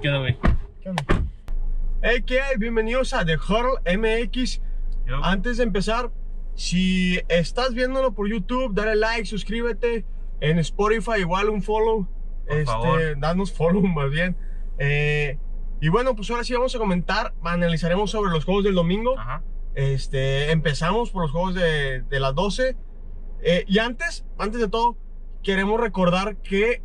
¿Qué onda, güey? ¿Qué onda? Hey, ¿qué hay? Bienvenidos a The Huddle MX. Yo- Antes de empezar, si estás viéndolo por YouTube, dale like, suscríbete. En Spotify, igual un follow. Por este, favor. danos follow más bien. Eh, y bueno, pues ahora sí vamos a comentar, analizaremos sobre los juegos del domingo. Ajá. Este, empezamos por los juegos de, de las 12. Eh, y antes, antes de todo, queremos recordar que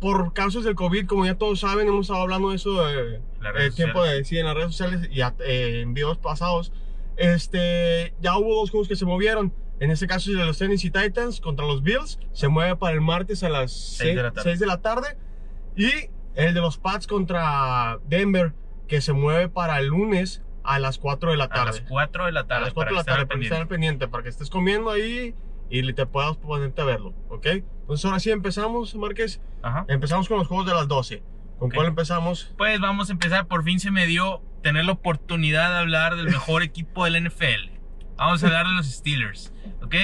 por causas del COVID, como ya todos saben, hemos estado hablando de eso de, Las el redes tiempo de sí, en las redes sociales y a- eh, en videos pasados. Este, ya hubo dos juegos que se movieron. En este caso, el de los Tennessee Titans contra los Bills se mueve para el martes a las Seis de la. 6 de la tarde. Y el de los Pats contra Denver que se mueve para el lunes a las 4 de la tarde. A las 4 de la A tarde. las 4 de la tarde, estar para estar pendiente, para que estés comiendo ahí y te puedas ponerte a verlo, ¿ok? Entonces ahora sí empezamos, Márquez. Ajá. Empezamos con los juegos de las 12. ¿Con Ok. cuál empezamos? Pues vamos a empezar. Por fin se me dio tener la oportunidad de hablar del mejor equipo del NFL. Vamos a hablar de los Steelers, ¿ok?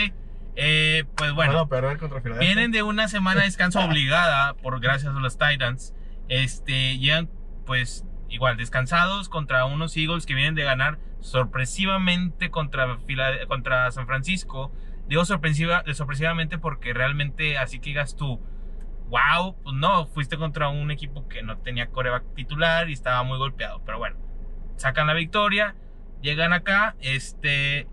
Eh, pues bueno, perder contra Filadelfia. vienen de una semana de descanso obligada por gracias a los Titans. Este, llegan pues igual descansados contra unos Eagles que vienen de ganar sorpresivamente contra, Fila- contra San Francisco. Digo sorpresiva, sorpresivamente porque realmente así que digas tú, wow, pues no, fuiste contra un equipo que no tenía coreback titular y estaba muy golpeado. Pero bueno, sacan la victoria, llegan acá, este,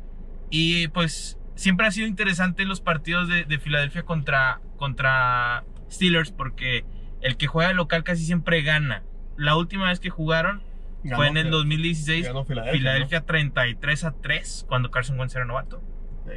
y pues siempre ha sido interesante los partidos de, de Filadelfia contra, contra Steelers porque el que juega de local casi siempre gana. La última vez que jugaron Ganó fue en el Fil- 2016. ganó Filadelfia, Filadelfia 33 a 3 cuando Carson Wentz era novato. ¿no?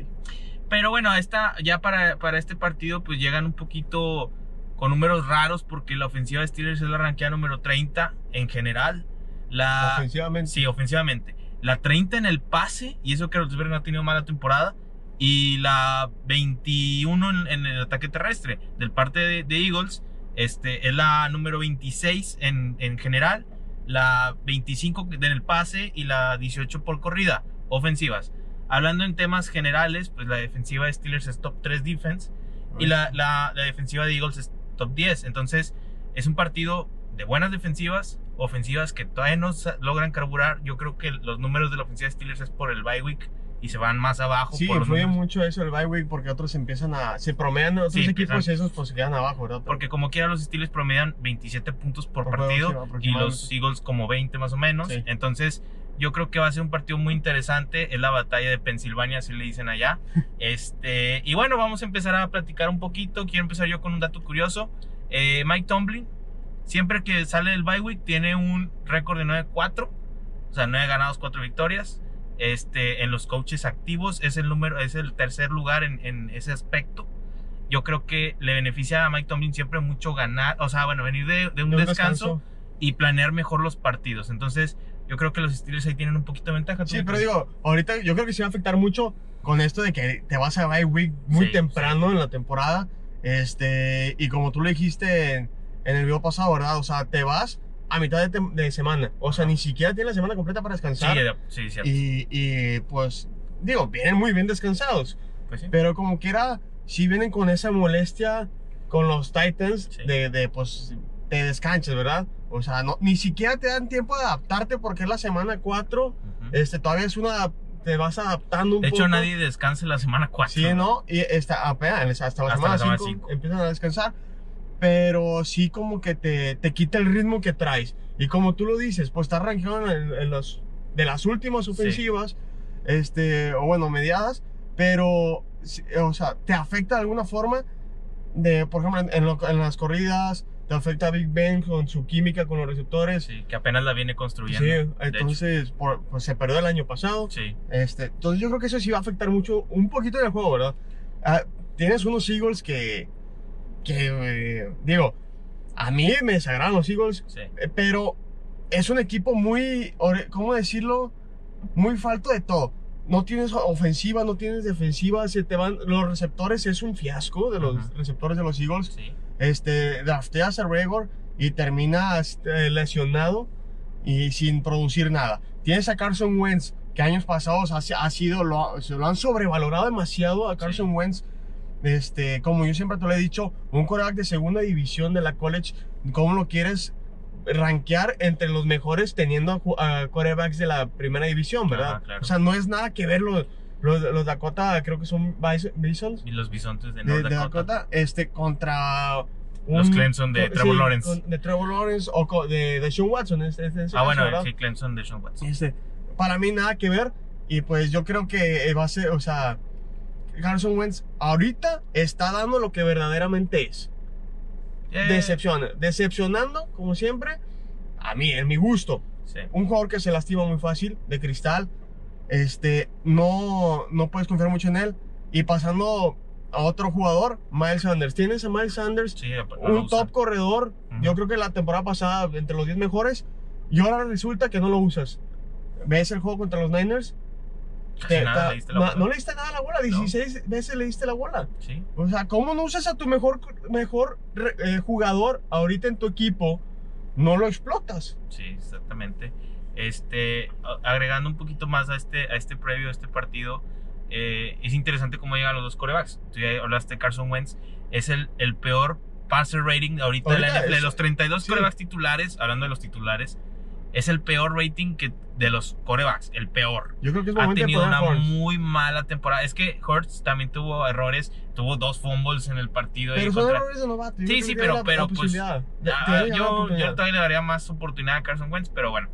Pero bueno, esta, ya para, para este partido pues llegan un poquito con números raros porque la ofensiva de Steelers es la ranqueada número 30 en general. La, Ofensivamente. Sí, ofensivamente. La 30 en el pase, y eso que Roethlisberger no ha tenido mala temporada. Y la 21 en, en el ataque terrestre. Del parte de, de Eagles, este, es la número 26 en, en general. La 25 en el pase y la 18 por corrida. Ofensivas. Hablando en temas generales, pues la defensiva de Steelers es top 3 defense. Y la, la, la defensiva de Eagles es top 10. Entonces, es un partido de buenas defensivas, ofensivas que todavía no logran carburar. Yo creo que los números de la ofensiva de Steelers es por el bye week y se van más abajo. Sí, por influye mucho eso el bye week porque otros empiezan a. Se promedian otros Sí, equipos empiezan- y esos pues se quedan abajo, ¿verdad? Porque como quiera los Steelers promedian 27 puntos por, Por juego, sí, partido y los Eagles como 20 más o menos. Sí. Entonces yo creo que va a ser un partido muy interesante. Es la batalla de Pensilvania, así le dicen allá. este Y bueno, vamos a empezar a platicar un poquito. Quiero empezar yo con un dato curioso. Eh, Mike Tomlin, siempre que sale del bye week, tiene un récord de 9-4. O sea, 9 ganados, 4 victorias. Este, en los coaches activos es el número, es el tercer lugar en, en ese aspecto. Yo creo que le beneficia a Mike Tomlin siempre mucho ganar, o sea, bueno, venir de, de un, De un descanso, y planear mejor los partidos. Entonces, yo creo que los Steelers ahí tienen un poquito de ventaja. ¿Tú Sí, pero digo, ahorita yo creo que se va a afectar mucho con esto de que te vas a bye week muy Sí, temprano en la temporada. Este, y como tú le dijiste en, en el video pasado, ¿verdad? O sea, te vas a mitad de, de semana. O sea, Ajá. ni siquiera tienes la semana completa para sí, descansar. de- sí, cierto. y, y, pues, digo, vienen muy bien descansados. Pues sí. Pero como quiera, sí vienen con esa molestia con los Titans Sí. de, de, pues, te descanches, ¿verdad? O sea, no, ni siquiera te dan tiempo de adaptarte porque es la semana 4. Ujú. Este, todavía es una. Te vas adaptando un De poco. hecho, nadie descansa la semana 4. Sí, ¿no? Y esta, apenas, hasta la Hasta semana la semana 5 cinco. empiezan a descansar. Pero sí, como que te, te quita el ritmo que traes. Y como tú lo dices, pues estás rankeado en, en los. de las últimas ofensivas. Este, o bueno, mediadas. Pero, sí, o sea, te afecta de alguna forma. De, por ejemplo, en, en lo- en las corridas. Te afecta a Big Ben con su química con los receptores. Sí, que apenas la viene Sí, construyendo. hecho. entonces por- pues se perdió el año pasado. Sí, Este, entonces yo creo que eso sí va a afectar mucho, un poquito en el juego, ¿verdad? Ah, tienes unos Eagles que, que eh, digo, a mí me desagradan los Eagles, sí. eh, pero es un equipo muy, ¿cómo decirlo? Muy falto de todo. No tienes ofensiva, no tienes defensiva, se te van, los receptores es un fiasco de los receptores de los Eagles. sí. Este, drafteas a Regor y terminas eh, lesionado y sin producir nada. Tienes a Carson Wentz, que años pasados ha, ha sido, lo, se lo han sobrevalorado demasiado a Carson Sí. Wentz. Este, como yo siempre te lo he dicho, un quarterback de segunda división de la college, ¿cómo lo quieres rankear entre los mejores teniendo a a quarterbacks de la primera división, ¿verdad? Ajá, claro. O sea, no es nada que ver los, Dakota, creo que son Bis- Bisons Y los bisontes de North de Dakota. Dakota, este, contra Los Clemson de Trevor Lawrence. con- de Trevor Lawrence o de, de Sean Watson. este- en ese Ah, bueno, ¿verdad? sí, Clemson de Sean Watson. Este, para mí nada que ver. Y pues yo creo que va a ser, o sea, Carson Wentz ahorita está dando lo que verdaderamente es. Eh, Decepciona, decepcionando, como siempre, a mí, en mi gusto. sí. Un jugador que se lastima muy fácil, de cristal. Este, no, no puedes confiar mucho en él. Y pasando a otro jugador, Miles Sanders. ¿Tienes a Miles Sanders? Sí, no un top corredor. Ujú. Yo creo que la temporada pasada entre los 10 mejores. Y ahora resulta que no lo usas. ¿Ves el juego contra los Niners? Te- nada diste la no, bola. no le diste nada a la bola. 16 veces le diste la bola. Sí. O sea, ¿cómo no usas a tu mejor, mejor eh, jugador ahorita en tu equipo? No lo explotas. Sí, exactamente. Este, agregando un poquito más a este, a este previo, a este partido, eh, es interesante cómo llegan los dos corebacks. Tú ya hablaste de Carson Wentz, es el, el peor passer rating ahorita, de la NFL. De los 32 sí. corebacks titulares, hablando de los titulares, es el peor rating que de los corebacks, el peor. Yo creo que es Ha tenido una muy mala temporada. Es que Hurts también tuvo errores, tuvo dos fumbles en el partido. Pero son contra- errores de novato. Sí, sí, pero- pero, pues, la yo, yo todavía le daría más oportunidad a Carson Wentz, pero bueno.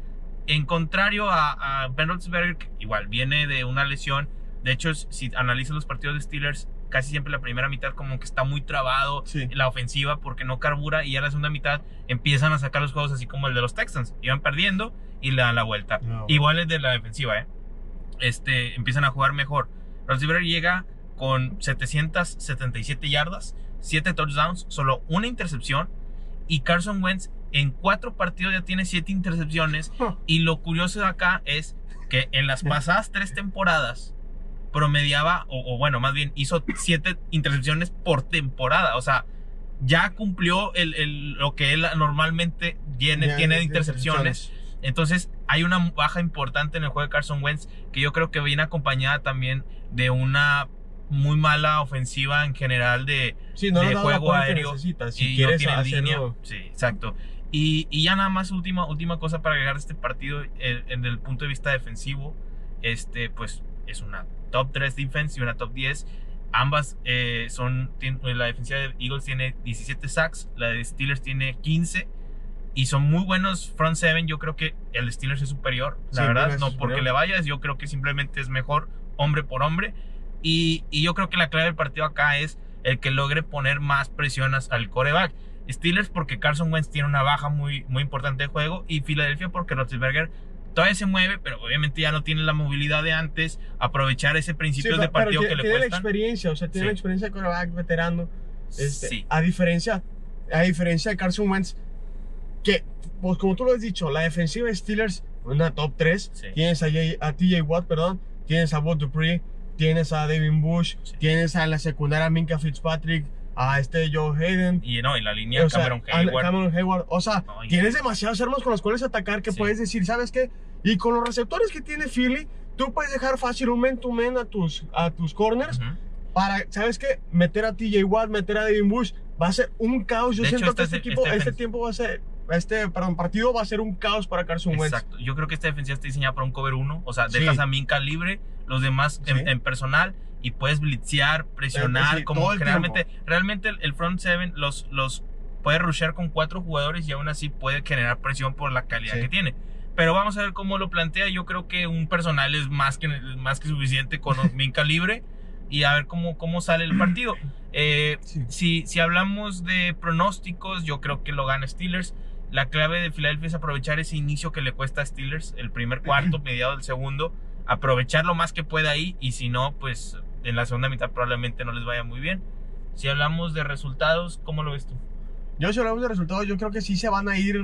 En contrario a, a Ben Roethlisberger, que igual viene de una lesión. De hecho, si analizas los partidos de Steelers, casi siempre la primera mitad como que está muy trabado Sí. la ofensiva porque no carbura y ya la segunda mitad empiezan a sacar los juegos así como el de los Texans. Iban perdiendo y le dan la vuelta. No. Igual el de la defensiva, ¿eh? Este, empiezan a jugar mejor. Roethlisberger llega con 777 yardas, 7 touchdowns, solo una intercepción. Y Carson Wentz en cuatro partidos ya tiene 7 intercepciones. Y lo curioso de acá es que en las pasadas tres temporadas promediaba, o, o bueno, más bien hizo 7 intercepciones por temporada. O sea, ya cumplió el, el- lo que él normalmente tiene, Ya, tiene de intercepciones. Entonces, hay una baja importante en el juego de Carson Wentz que yo creo que viene acompañada también de una muy mala ofensiva en general de, Sí, no juego aéreo. Si y no tiene línea. Sí, exacto. Y, y ya nada más última, última cosa para agregar a este partido eh, en el punto de vista defensivo, este pues es una top 3 defense y una top 10. Ambas eh, son, tien- la defensiva de Eagles tiene 17 sacks, la de Steelers tiene 15 y son muy buenos front seven. Yo creo que el Steelers es superior, la Sí, verdad, no superior. porque le vayas, yo creo que simplemente es mejor hombre por hombre. Y, y yo creo que la clave del partido acá es el que logre poner más presiones al coreback. Steelers porque Carson Wentz tiene una baja muy, muy importante de juego y Filadelfia porque Roethlisberger todavía se mueve, pero obviamente ya no tiene la movilidad de antes, aprovechar ese principio de partido tiene, que le tiene la experiencia, o sea, tiene Sí. la experiencia de quarterback veterano. Este, Sí. A diferencia, a diferencia de Carson Wentz, que, pues como tú lo has dicho, la defensiva de Steelers, una top 3. Sí. Tienes a, J- a TJ Watt, perdón. Tienes a Bud Dupree. Tienes a Devin Bush. Tienes a la secundaria Minka Fitzpatrick. A este Joe Hayden. Y no, y la línea O sea, Cameron Hayward. Cameron Hayward. O sea, No, tienes demasiadas armas con las cuales atacar que Sí. puedes decir, ¿sabes qué? Y con los receptores que tiene Philly, tú puedes dejar fácil un man to man a tus, a tus corners Ujú. para, ¿sabes qué? Meter a TJ Watt, meter a Devin Bush. Va a ser un caos. Yo De hecho, siento esta que este es- equipo, este defen- tiempo va a ser, este, perdón, partido va a ser un caos para Carson Wentz. Exacto. Yo creo que esta defensiva está diseñada para un cover 1. O sea, Sí. dejas a Minka libre, los demás en, Sí. en personal y puedes blitzear, presionar, sí, como todo el generalmente. Realmente el, el front seven los, los puede rushear con cuatro jugadores y aún así puede generar presión por la calidad Sí. que tiene. Pero vamos a ver cómo lo plantea. Yo creo que un personal es más que, más que suficiente con Minka libre y a ver cómo, cómo sale el partido. Eh, Sí. si, si hablamos de pronósticos, yo creo que lo gana Steelers. La clave de Filadelfia es aprovechar ese inicio que le cuesta a Steelers, el primer cuarto, mediado del segundo, aprovechar lo más que pueda ahí y si no, pues en la segunda mitad probablemente no les vaya muy bien. Si hablamos de resultados, ¿cómo lo ves tú? Yo, si hablamos de resultados, yo creo que sí se van a ir.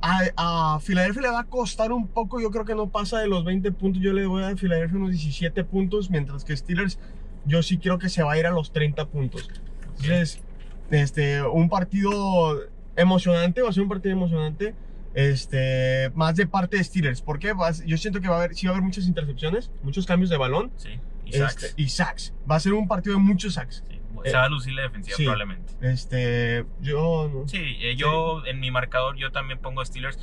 A, a Filadelfia le va a costar un poco. Yo creo que no pasa de los 20 puntos. Yo le voy a dar a Filadelfia unos 17 puntos. Mientras que Steelers, yo sí creo que se va a ir a los 30 puntos. Entonces, este, un partido emocionante. Va a ser un partido emocionante. Este, más de parte de Steelers. Porque yo siento que va a haber, sí va a haber muchas intercepciones, muchos cambios de balón Sí. Este, y sacks. Va a ser un partido de muchos sacks. Sí. se va a lucir la defensiva sí. probablemente. Este, yo... no- Sí, eh, yo en mi marcador yo también pongo Steelers.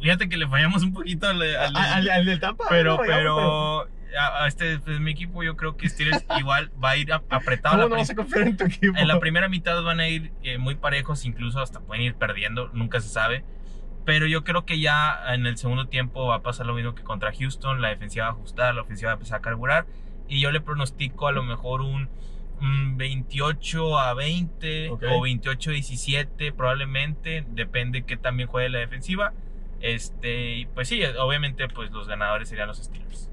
Fíjate que le fallamos un poquito al, al- A- Al, al del Tampa. pero, no, ya, pero a, a este pues, mi equipo yo creo que Steelers igual va a ir apretado. ¿Cómo La no vas a confiar en tu equipo? en la primera mitad van a ir eh, muy parejos, incluso hasta pueden ir perdiendo, nunca se sabe. Pero yo creo que ya en el segundo tiempo va a pasar lo mismo que contra Houston, la defensiva va a ajustar, la ofensiva va a empezar a carburar y yo le pronostico a lo mejor un, un 28 a 20 Ok. o 28 a 17 probablemente, depende que también juegue la defensiva. Este, y pues sí, obviamente pues los ganadores serían los Steelers.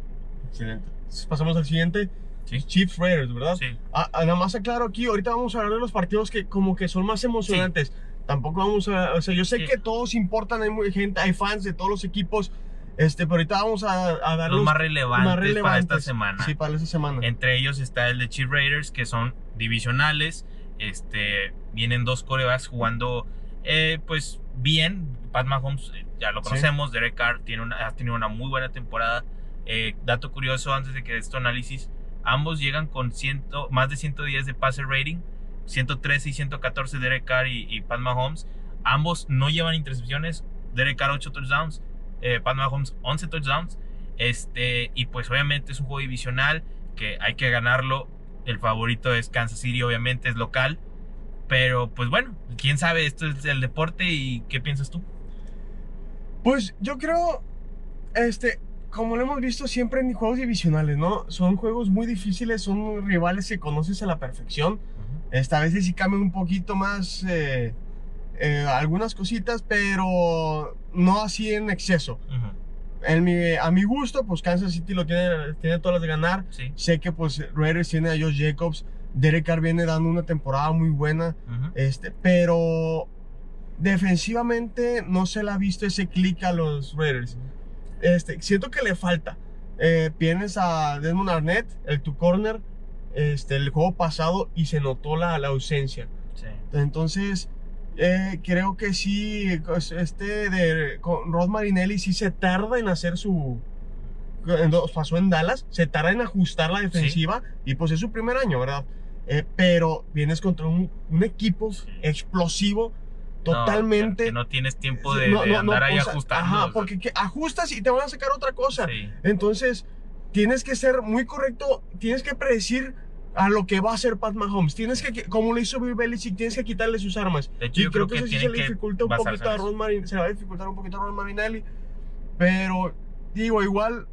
Excelente. Pasamos al siguiente. Sí. Chiefs Raiders, ¿verdad? Sí. Ah, ah, nada más aclaro aquí, ahorita vamos a hablar de los partidos que como que son más emocionantes. Tampoco vamos a, o sea, yo sé Sí. que todos importan, hay gente, hay fans de todos los equipos, este, pero ahorita vamos a, a dar Los los más relevantes, para esta relevantes. semana. Sí, para esta semana. Entre ellos está el de Chief Raiders, que son divisionales. Este, vienen dos corebacks jugando, eh, pues bien. Pat Mahomes, eh, ya lo Sí. conocemos. Derek Carr tiene una, ha tenido una muy buena temporada. Eh, dato curioso, antes de que de esto análisis, ambos llegan con ciento, más de 110 de passer rating. 113 y 114 Derek Carr y, y Pat Mahomes. Ambos no llevan intercepciones. Derek Carr 8 touchdowns. Eh, Pat Mahomes 11 touchdowns. Este, y pues obviamente es un juego divisional que hay que ganarlo. El favorito es Kansas City, obviamente es local. Pero pues bueno, quién sabe, esto es el deporte y ¿qué piensas tú? Pues yo creo, este, como lo hemos visto siempre en juegos divisionales, ¿no? Son juegos muy difíciles, son rivales que conoces a la perfección. Esta vez sí cambian un poquito más eh, eh, algunas cositas, pero no así en exceso. Ujú, En mi- a mi gusto, pues Kansas City lo tiene, tiene todas las de ganar. Sí. Sé que pues Raiders tiene a Josh Jacobs, Derek Carr viene dando una temporada muy buena, ujú. este, pero defensivamente no se le ha visto ese clic a los Raiders. Este, siento que le falta. Eh, tienes a Desmond Arnett, el tu corner, este, el juego pasado y se notó la, la ausencia. Sí. Entonces, eh, creo que sí, este de con Rod Marinelli sí se tarda en hacer su... en Pasó en Dallas, se tarda en ajustar la defensiva y pues es su primer año, ¿verdad? Eh, pero vienes contra un, un equipo Sí. explosivo, No, totalmente... que no tienes tiempo de, no, de no, no, andar ahí o sea, ajustando. Ajá, o sea, porque que ajustas y te van a sacar otra cosa. sí. Entonces, tienes que ser muy correcto, tienes que predecir a lo que va a hacer Pat Mahomes. Tienes que, como lo hizo Bill Belichick, tienes que quitarle sus armas. De hecho, Y yo creo que eso sí se le que dificulta un poquito a. Ron Marin- se le va a dificultar un poquito a Ron Marinelli. Pero, digo, igual,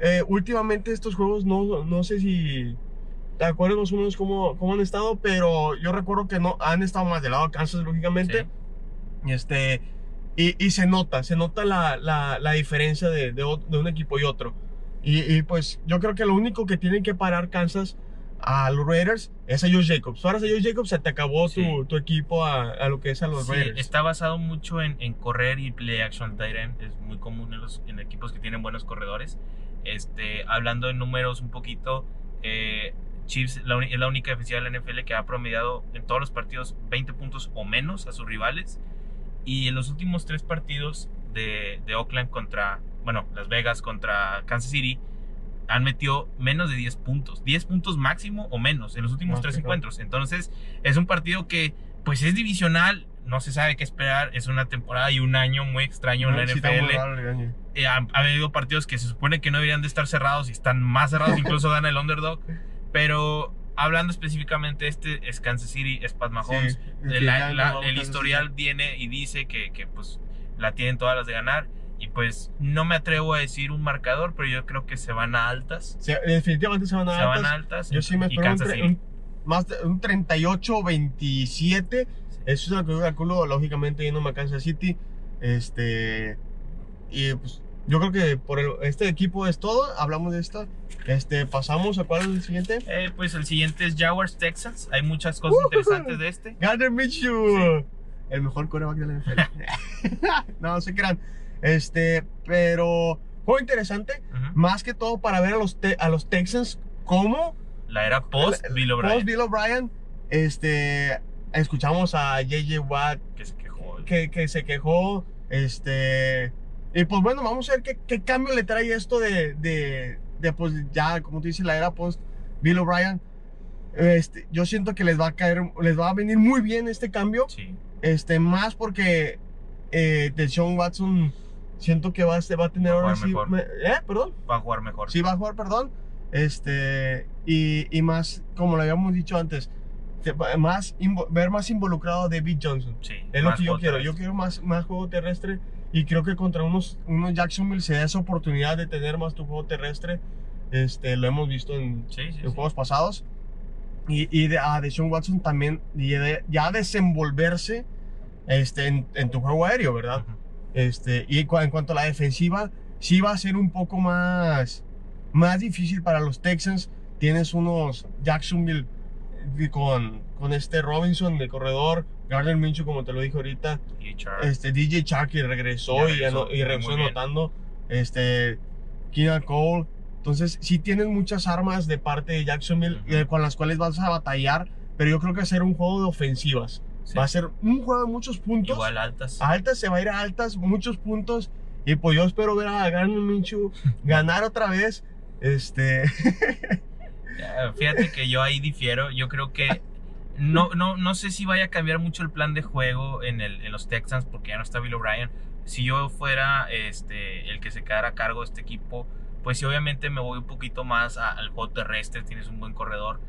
eh, últimamente estos juegos no, no sé si te acuerdas más o menos cómo, cómo han estado, pero yo recuerdo que no han estado más del lado de Kansas, lógicamente. Sí. Este, y, y se nota, se nota la, la, la diferencia de, de, de un equipo y otro. Y, y, pues yo creo que lo único que tienen que parar Kansas a los Raiders es a Josh Jacobs. Ahora a Josh Jacobs se te acabó Sí. tu, tu equipo a, a lo que es a los Sí, Raiders. está basado mucho en, en correr y play action tight end. Es muy común en los en equipos que tienen buenos corredores. Este, hablando de números un poquito, eh, Chiefs la es la única defensiva de la NFL que ha promediado en todos los partidos 20 puntos o menos a sus rivales. Y en los últimos tres partidos de, de Oakland contra, bueno, Las Vegas contra Kansas City, han metido menos de 10 puntos. 10 puntos máximo o menos en los últimos tres encuentros. Entonces, es un partido que, pues, es divisional. No se sabe qué esperar. Es una temporada y un año muy extraño en la NFL. Eh, ha, ha habido partidos que se supone que no deberían de estar cerrados y están más cerrados. incluso gana el underdog. Pero hablando específicamente, este es Kansas City, es Pat Mahomes. Sí, El, la- la- historial viene y dice que, que, pues la tienen todas las de ganar. Y pues no me atrevo a decir un marcador, pero yo creo que se van a altas. Se- definitivamente se van a Se van altas. a altas. Yo sí me espero un, más de- un 38-27. Eso es lo que yo calculo, lógicamente, yéndome a Kansas City. Este. Y pues, yo creo que por el- este equipo es todo. Hablamos de esta. Este, pasamos a cuál es el siguiente. Eh, pues el siguiente es Jaguars Texans. Hay muchas cosas interesantes de este. Gardner Minshew. El mejor coreback de la NFL. no, no se crean. Este, pero. Juego interesante. Más que todo para ver a los, te- a los Texans cómo La era post Bill O'Brien. Post Bill O'Brien, este, escuchamos a JJ Watt Que se quejó. que, que se quejó, este, y pues bueno, vamos a ver qué, qué cambio le trae esto de, de, de, pues ya, como tú dices, la era post Bill O'Brien. Este, yo siento que les va a caer, les va a venir muy bien este cambio. Sí. Este, más porque eh, de Sean Watson siento que va, a- va a tener Va a ahora jugar sí. mejor. me- ¿Eh? ¿Perdón? Va a jugar mejor. Sí, va a jugar, perdón. Este, y, y más, como lo habíamos dicho antes, te- más, ver más involucrado a David Johnson. Sí, Es lo que yo quiero. Yo terrestre. quiero más, más juego terrestre. Y creo que contra unos, unos Jacksonville se da esa oportunidad de tener más tu juego terrestre. Este, lo hemos visto en, Sí, sí, en juegos pasados. Y, y de, a Deshaun Watson también y de- ya desenvolverse este, en, en tu juego aéreo, ¿verdad? Ujú. Este, y en cuanto a la defensiva, sí va a ser un poco más, más difícil para los Texans. Tienes unos Jacksonville eh, con, con este Robinson de corredor, Gardner Minshew, como te lo dije ahorita, este DJ Chark que regresó, y, regresó, y regresó anotando, este, Keenan Cole. Entonces, sí tienes muchas armas de parte de Jacksonville eh, con las cuales vas a batallar, pero yo creo que ser un juego de ofensivas. Sí. Va a ser un juego de muchos puntos. Igual altas. Altas se va a ir a altas, muchos puntos. Y pues yo espero ver a Gardner Minshew ganar otra vez. Este, Fíjate que yo ahí difiero. Yo creo que no, no, no sé si vaya a cambiar mucho el plan de juego en, el, en los Texans porque ya no está Bill O'Brien. Si yo fuera este, el que se quedara a cargo de este equipo, pues sí, obviamente me voy un poquito más a- al juego terrestre. Tienes un buen corredor.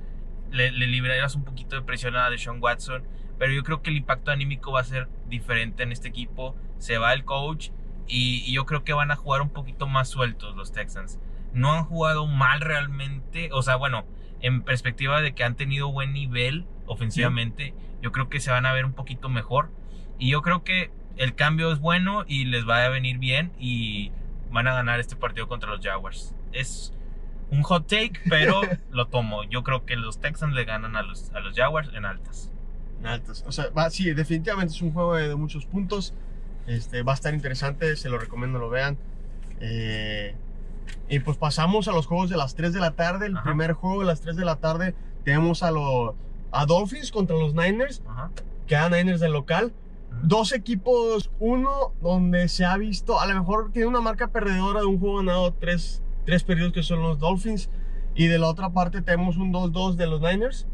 Le, le librarías un poquito de presión a Deshaun Watson. Pero yo creo que el impacto anímico va a ser diferente en este equipo. Se va el coach y, y yo creo que van a jugar un poquito más sueltos los Texans no han jugado mal realmente. O sea, bueno, en perspectiva de que han tenido buen nivel ofensivamente, yo creo que se van a ver un poquito mejor. Y yo creo que el cambio es bueno y les va a venir bien y van a ganar este partido contra los Jaguars. Es un hot take, pero lo tomo. Yo creo que los Texans le ganan a los, a los Jaguars en altas. Altas. O sea, va, sí, definitivamente es un juego de, de muchos puntos. Este, va a estar interesante, se lo recomiendo lo vean. Eh, y pues pasamos a los juegos de las 3 de la tarde. El Ajá. primer juego de las 3 de la tarde tenemos a los a Dolphins contra los Niners. Ajá. Quedan Niners del local. Dos equipos, uno donde se ha visto, a lo mejor tiene una marca perdedora de un juego ganado, tres, tres periodos que son los Dolphins. Y de la otra parte tenemos un 2-2 de los Niners.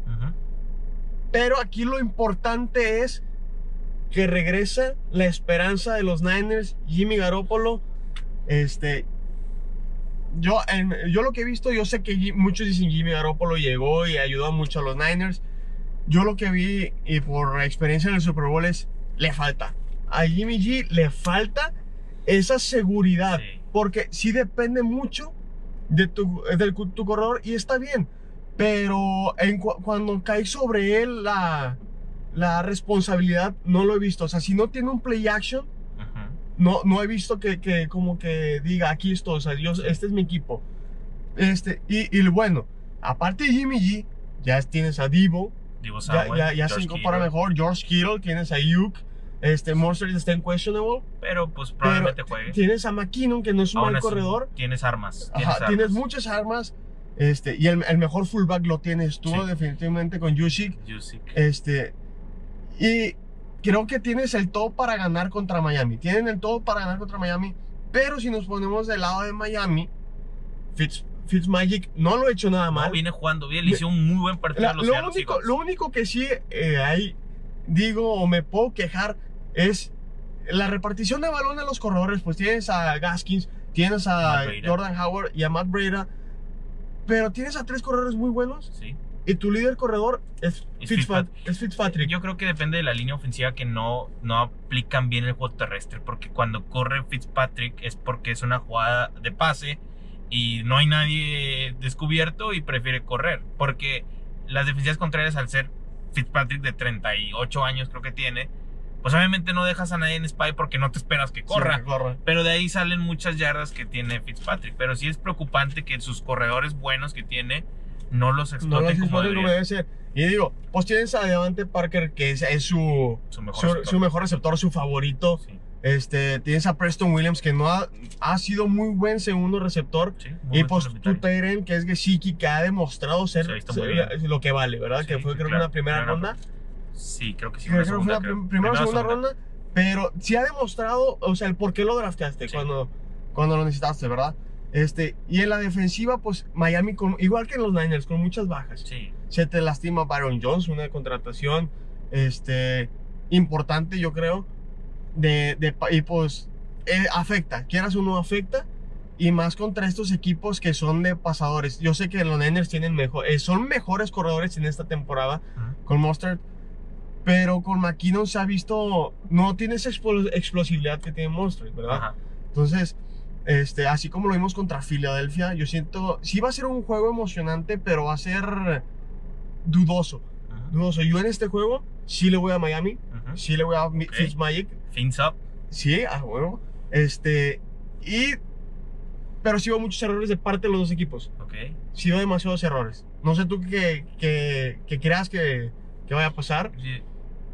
Pero aquí lo importante es que regresa la esperanza de los Niners, Jimmy Garoppolo. Este, yo, en- yo lo que he visto, yo sé que muchos dicen Jimmy Garoppolo llegó y ayudó mucho a los Niners. Yo lo que vi y por experiencia en el Super Bowl es, le falta. A Jimmy G le falta esa seguridad. Sí. Porque sí depende mucho de tu, de tu corredor y está bien. Pero en cu- cuando cae sobre él la, la responsabilidad, no lo he visto. O sea, si no tiene un play action, Ujú. no, no he visto que, que como que diga, aquí estoy, o sea, yo, este es mi equipo. Este, y, y bueno, aparte de Jimmy G, ya tienes a Divo, Divo ya, Samuel, ya, ya se George incorpora Kittle, mejor, George Kittle, tienes a Ayuk, este, Monster está en questionable, Pero pues pero probablemente juegue. tienes a McKinnon, que no es un Aún mal así, corredor, Tienes armas. Ajá, Tienes, tienes armas. muchas armas, este, y el, el mejor fullback lo tienes tú, Sí. definitivamente, con Jusic. este, y creo que tienes el todo para ganar contra Miami. Tienen el todo para ganar contra Miami. Pero si nos ponemos del lado de Miami, Fitz, Fitzmagic no lo ha hecho nada No, mal. viene jugando bien. Le hizo un muy buen partido La- a los lo, único, lo único que sí eh, ahí digo o me puedo quejar es la repartición de balón a los corredores. Pues tienes a Gaskins, tienes a. Jordan Howard y a Matt Breida. Pero tienes a tres corredores muy buenos Sí. y tu líder corredor es, Es Fitzpat- Fitzpat- es Fitzpatrick. Yo creo que depende de la línea ofensiva que no, no aplican bien el juego terrestre. Porque cuando corre Fitzpatrick es porque es una jugada de pase y no hay nadie descubierto y prefiere correr. Porque las defensivas contrarias, al ser Fitzpatrick de 38 años, creo que tiene, pues obviamente no dejas a nadie en spy porque no te esperas que corra. Sí, que corra. Pero de ahí salen muchas yardas que tiene Fitzpatrick. Pero sí es preocupante que sus corredores buenos que tiene no los No exploten lo como exploten como deberían. debe ser. Y digo, pues tienes a Devante Parker, que es, es su, Su mejor su, receptor. su mejor receptor, su favorito. Sí, Este, tienes a Preston Williams, que no ha, ha sido muy buen segundo receptor. sí, Y pues tu. Tyren, que es Gesicki, que ha demostrado ser, Se ser lo que vale, ¿verdad? Que fue creo que claro. una primera Primera ronda. Sí, creo que sí. Creo que fue segunda, creo. prim- primera o segunda segunda. ronda. Pero sí ha demostrado, o sea, el por qué lo drafteaste Sí. cuando, cuando lo necesitaste, ¿verdad? Este, y en la defensiva, pues Miami, con, igual que en los Niners, con muchas bajas. Sí. se te lastima Byron Jones, una contratación este, importante, yo creo. De, de, y pues eh, afecta, quieras o no afecta. Y más contra estos equipos que son de pasadores. Yo sé que los Niners tienen mejor, eh, son mejores corredores en esta temporada Ujú. con Mustard. Pero con McKinnon se ha visto, no tiene esa explo- explosividad que tiene Mustard, ¿verdad? Ajá. Entonces, este, así como lo vimos contra Filadelfia, yo siento, sí va a ser un juego emocionante, pero va a ser dudoso. Dudoso. Yo en este juego sí le voy a Miami, sí le voy a Mi- Ok. Fitzmagic, Fins up. sí, a huevo. Este, y, pero sí veo muchos errores de parte de los dos equipos. Ok. Sí veo demasiados errores. No sé tú qué, qué, qué creas que, que vaya a pasar.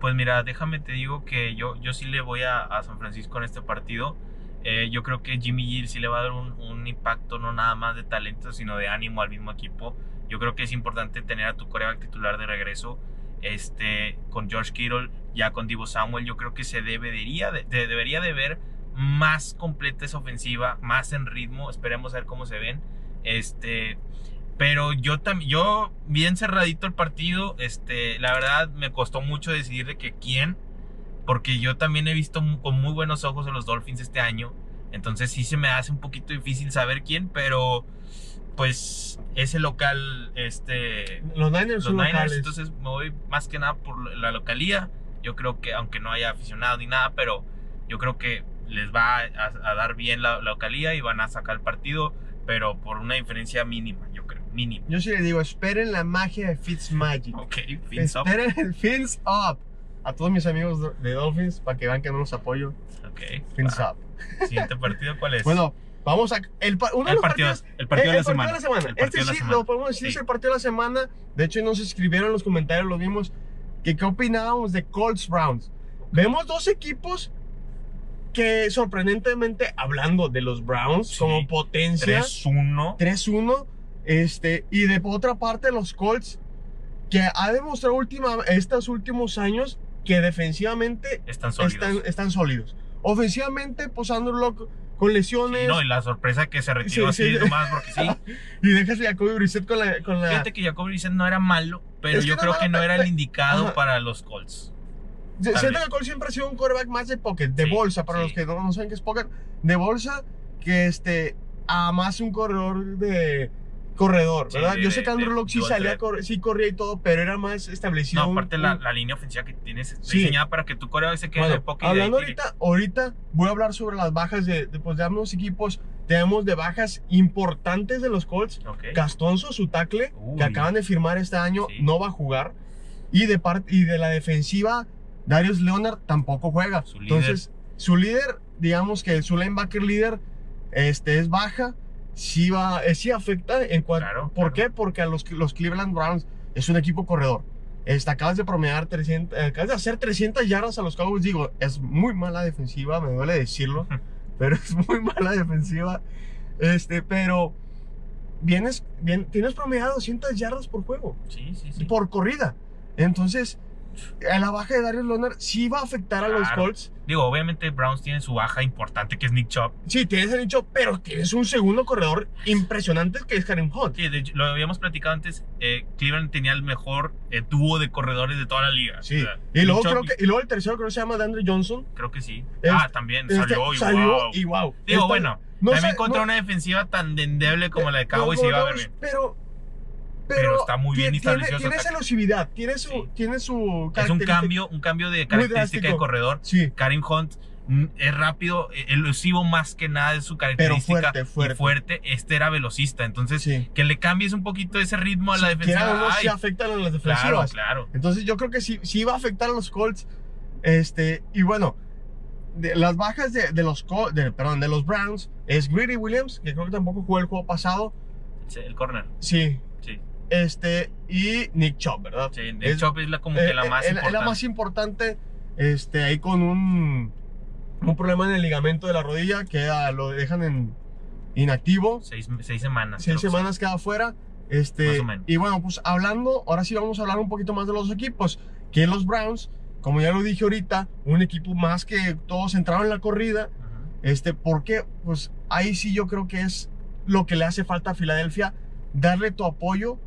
Pues mira, déjame te digo que yo, yo sí le voy a, San Francisco en este partido. Eh, yo creo que Jimmy Gill sí le va a dar un, impacto no nada más de talento, sino de ánimo al mismo equipo. Yo creo que es importante tener a tu coreback titular de regreso. Este, con George Kittle, ya con Divo Samuel, yo creo que se debería de, de- debería de ver más completa esa ofensiva, más en ritmo. Esperemos a ver cómo se ven. Este, pero yo también, yo bien cerradito el partido, este, la verdad me costó mucho decidir de que quién, porque yo también he visto con muy buenos ojos a los Dolphins este año, entonces sí se me hace un poquito difícil saber quién, pero pues ese local, este, Los Niners los son Niners, locales. entonces me voy más que nada por la localía, yo creo que aunque no haya aficionado ni nada, pero yo creo que les va a, a dar bien la, la localía y van a sacar el partido, pero por una diferencia mínima, yo creo, mínima. Yo sí le digo, esperen la magia de Fitzmagic. Ok, fins up. Esperen el Fins Up. A todos mis amigos de Dolphins, para que vean que no los apoyo. Ok. Fins va. Up. Siguiente partido, ¿cuál es? Bueno, vamos a. El, uno de el los partido, partidos. el partido eh, de la semana. El Este partido de la sí, semana. lo podemos decir, Sí. es el partido de la semana. De hecho, nos escribieron en los comentarios, lo vimos. Que qué opinábamos de Colts Browns. Vemos dos equipos que, sorprendentemente, hablando de los Browns Sí. como potencia. 3-1. 3-1. Este, y de otra parte, los Colts, que ha demostrado última, estos últimos años que defensivamente Están sólidos. están, están sólidos. Ofensivamente, posándolo con- con Sí, lesiones. no, y la sorpresa que se retiró Sí, así sí. nomás porque sí. y dejas a Jacoby Brissett con la. Con la Fíjate que Jacob Brissett no era malo, pero Es que yo no creo que no era el indicado Ajá. para los Colts. Siento que Cole siempre ha sido un quarterback más de pocket, de Sí, bolsa, para sí. los que no, no saben qué es pocket, de bolsa, que este, a más un corredor de corredor, Sí, ¿verdad? de- Yo sé que Andrew Locke sí salía, sí corría y todo, pero era más establecido. No, aparte la, un- la línea ofensiva que tienes está Sí. diseñada para que tu coreback se quede en Bueno, el pocket. hablando ahorita, ahorita voy a hablar sobre las bajas de, de, pues, de ambos equipos. Tenemos de bajas importantes de los Colts. Ok. Castonzo, su tackle, Uy. que acaban de firmar este año, Sí. no va a jugar. Y de, y de la defensiva, Darius Leonard tampoco juega. Su. Entonces, su líder, digamos que su linebacker líder este, es baja. Sí, va, eh, sí afecta. En cuanto, Claro, ¿Por claro. qué? Porque a los, los Cleveland Browns es un equipo corredor. Este, acabas de promediar 300, eh, acabas de hacer 300 yardas a los Cowboys. Digo, es muy mala defensiva, me duele decirlo, pero es muy mala defensiva. Este, pero vienes, bien, tienes promediado 200 yardas por juego, Sí, sí, sí. por corrida. Entonces, a la baja de Darius Leonard sí va a afectar a los. Colts. Digo, obviamente Browns tiene su baja importante que es Nick Chubb. Sí, tienes el nicho, pero tienes un segundo corredor impresionante que es Karim Hunt. Sí, hecho, lo habíamos platicado antes. eh, Cleveland tenía el mejor eh, dúo de corredores de toda la liga. Sí. O sea, Y luego, Nick creo Chubb, que, y luego el tercero creo que se llama DeAndre Johnson. creo que sí. Este- ah, también Este, salió y salió wow. y wow. Digo, Esta- bueno, no también sé, contra no- una defensiva tan endeble como la de Cowboys no, iba a ver bien. Pero, Pero está muy bien establecido Tiene, esa elusividad, tiene su, Sí. tiene su Es un cambio, un cambio de característica de corredor. Sí, Karim Hunt mm, es rápido, eh, elusivo más que nada de su característica. fuerte, fuerte. Y fuerte, este era velocista. Entonces, sí. que le cambies un poquito ese ritmo a la Sí, defensiva. sí afectan a las claro, defensivas. claro. Entonces yo creo que sí, sí va a afectar a los Colts. Este, y bueno, de, las bajas de, de los Col- de, perdón, de los Browns es Greedy Williams, que creo que tampoco jugó el juego pasado. El corner. Sí. Sí. Este, y Nick Chubb, ¿verdad? Sí, el Es- Chop es la, como Eh, que la eh, más es- es importante. la más importante. Este, ahí con un, un problema en el ligamento de la rodilla, que ah, lo dejan en inactivo. Seis, seis semanas. Seis semanas queda fuera. Este, Más o menos. y bueno, pues hablando, ahora sí vamos a hablar un poquito más de los equipos. Que los Browns, como ya lo dije ahorita, un equipo más que todos entraron en la corrida. sí. Este, porque pues ahí sí yo creo que es lo que le hace falta a Filadelfia, darle tu apoyo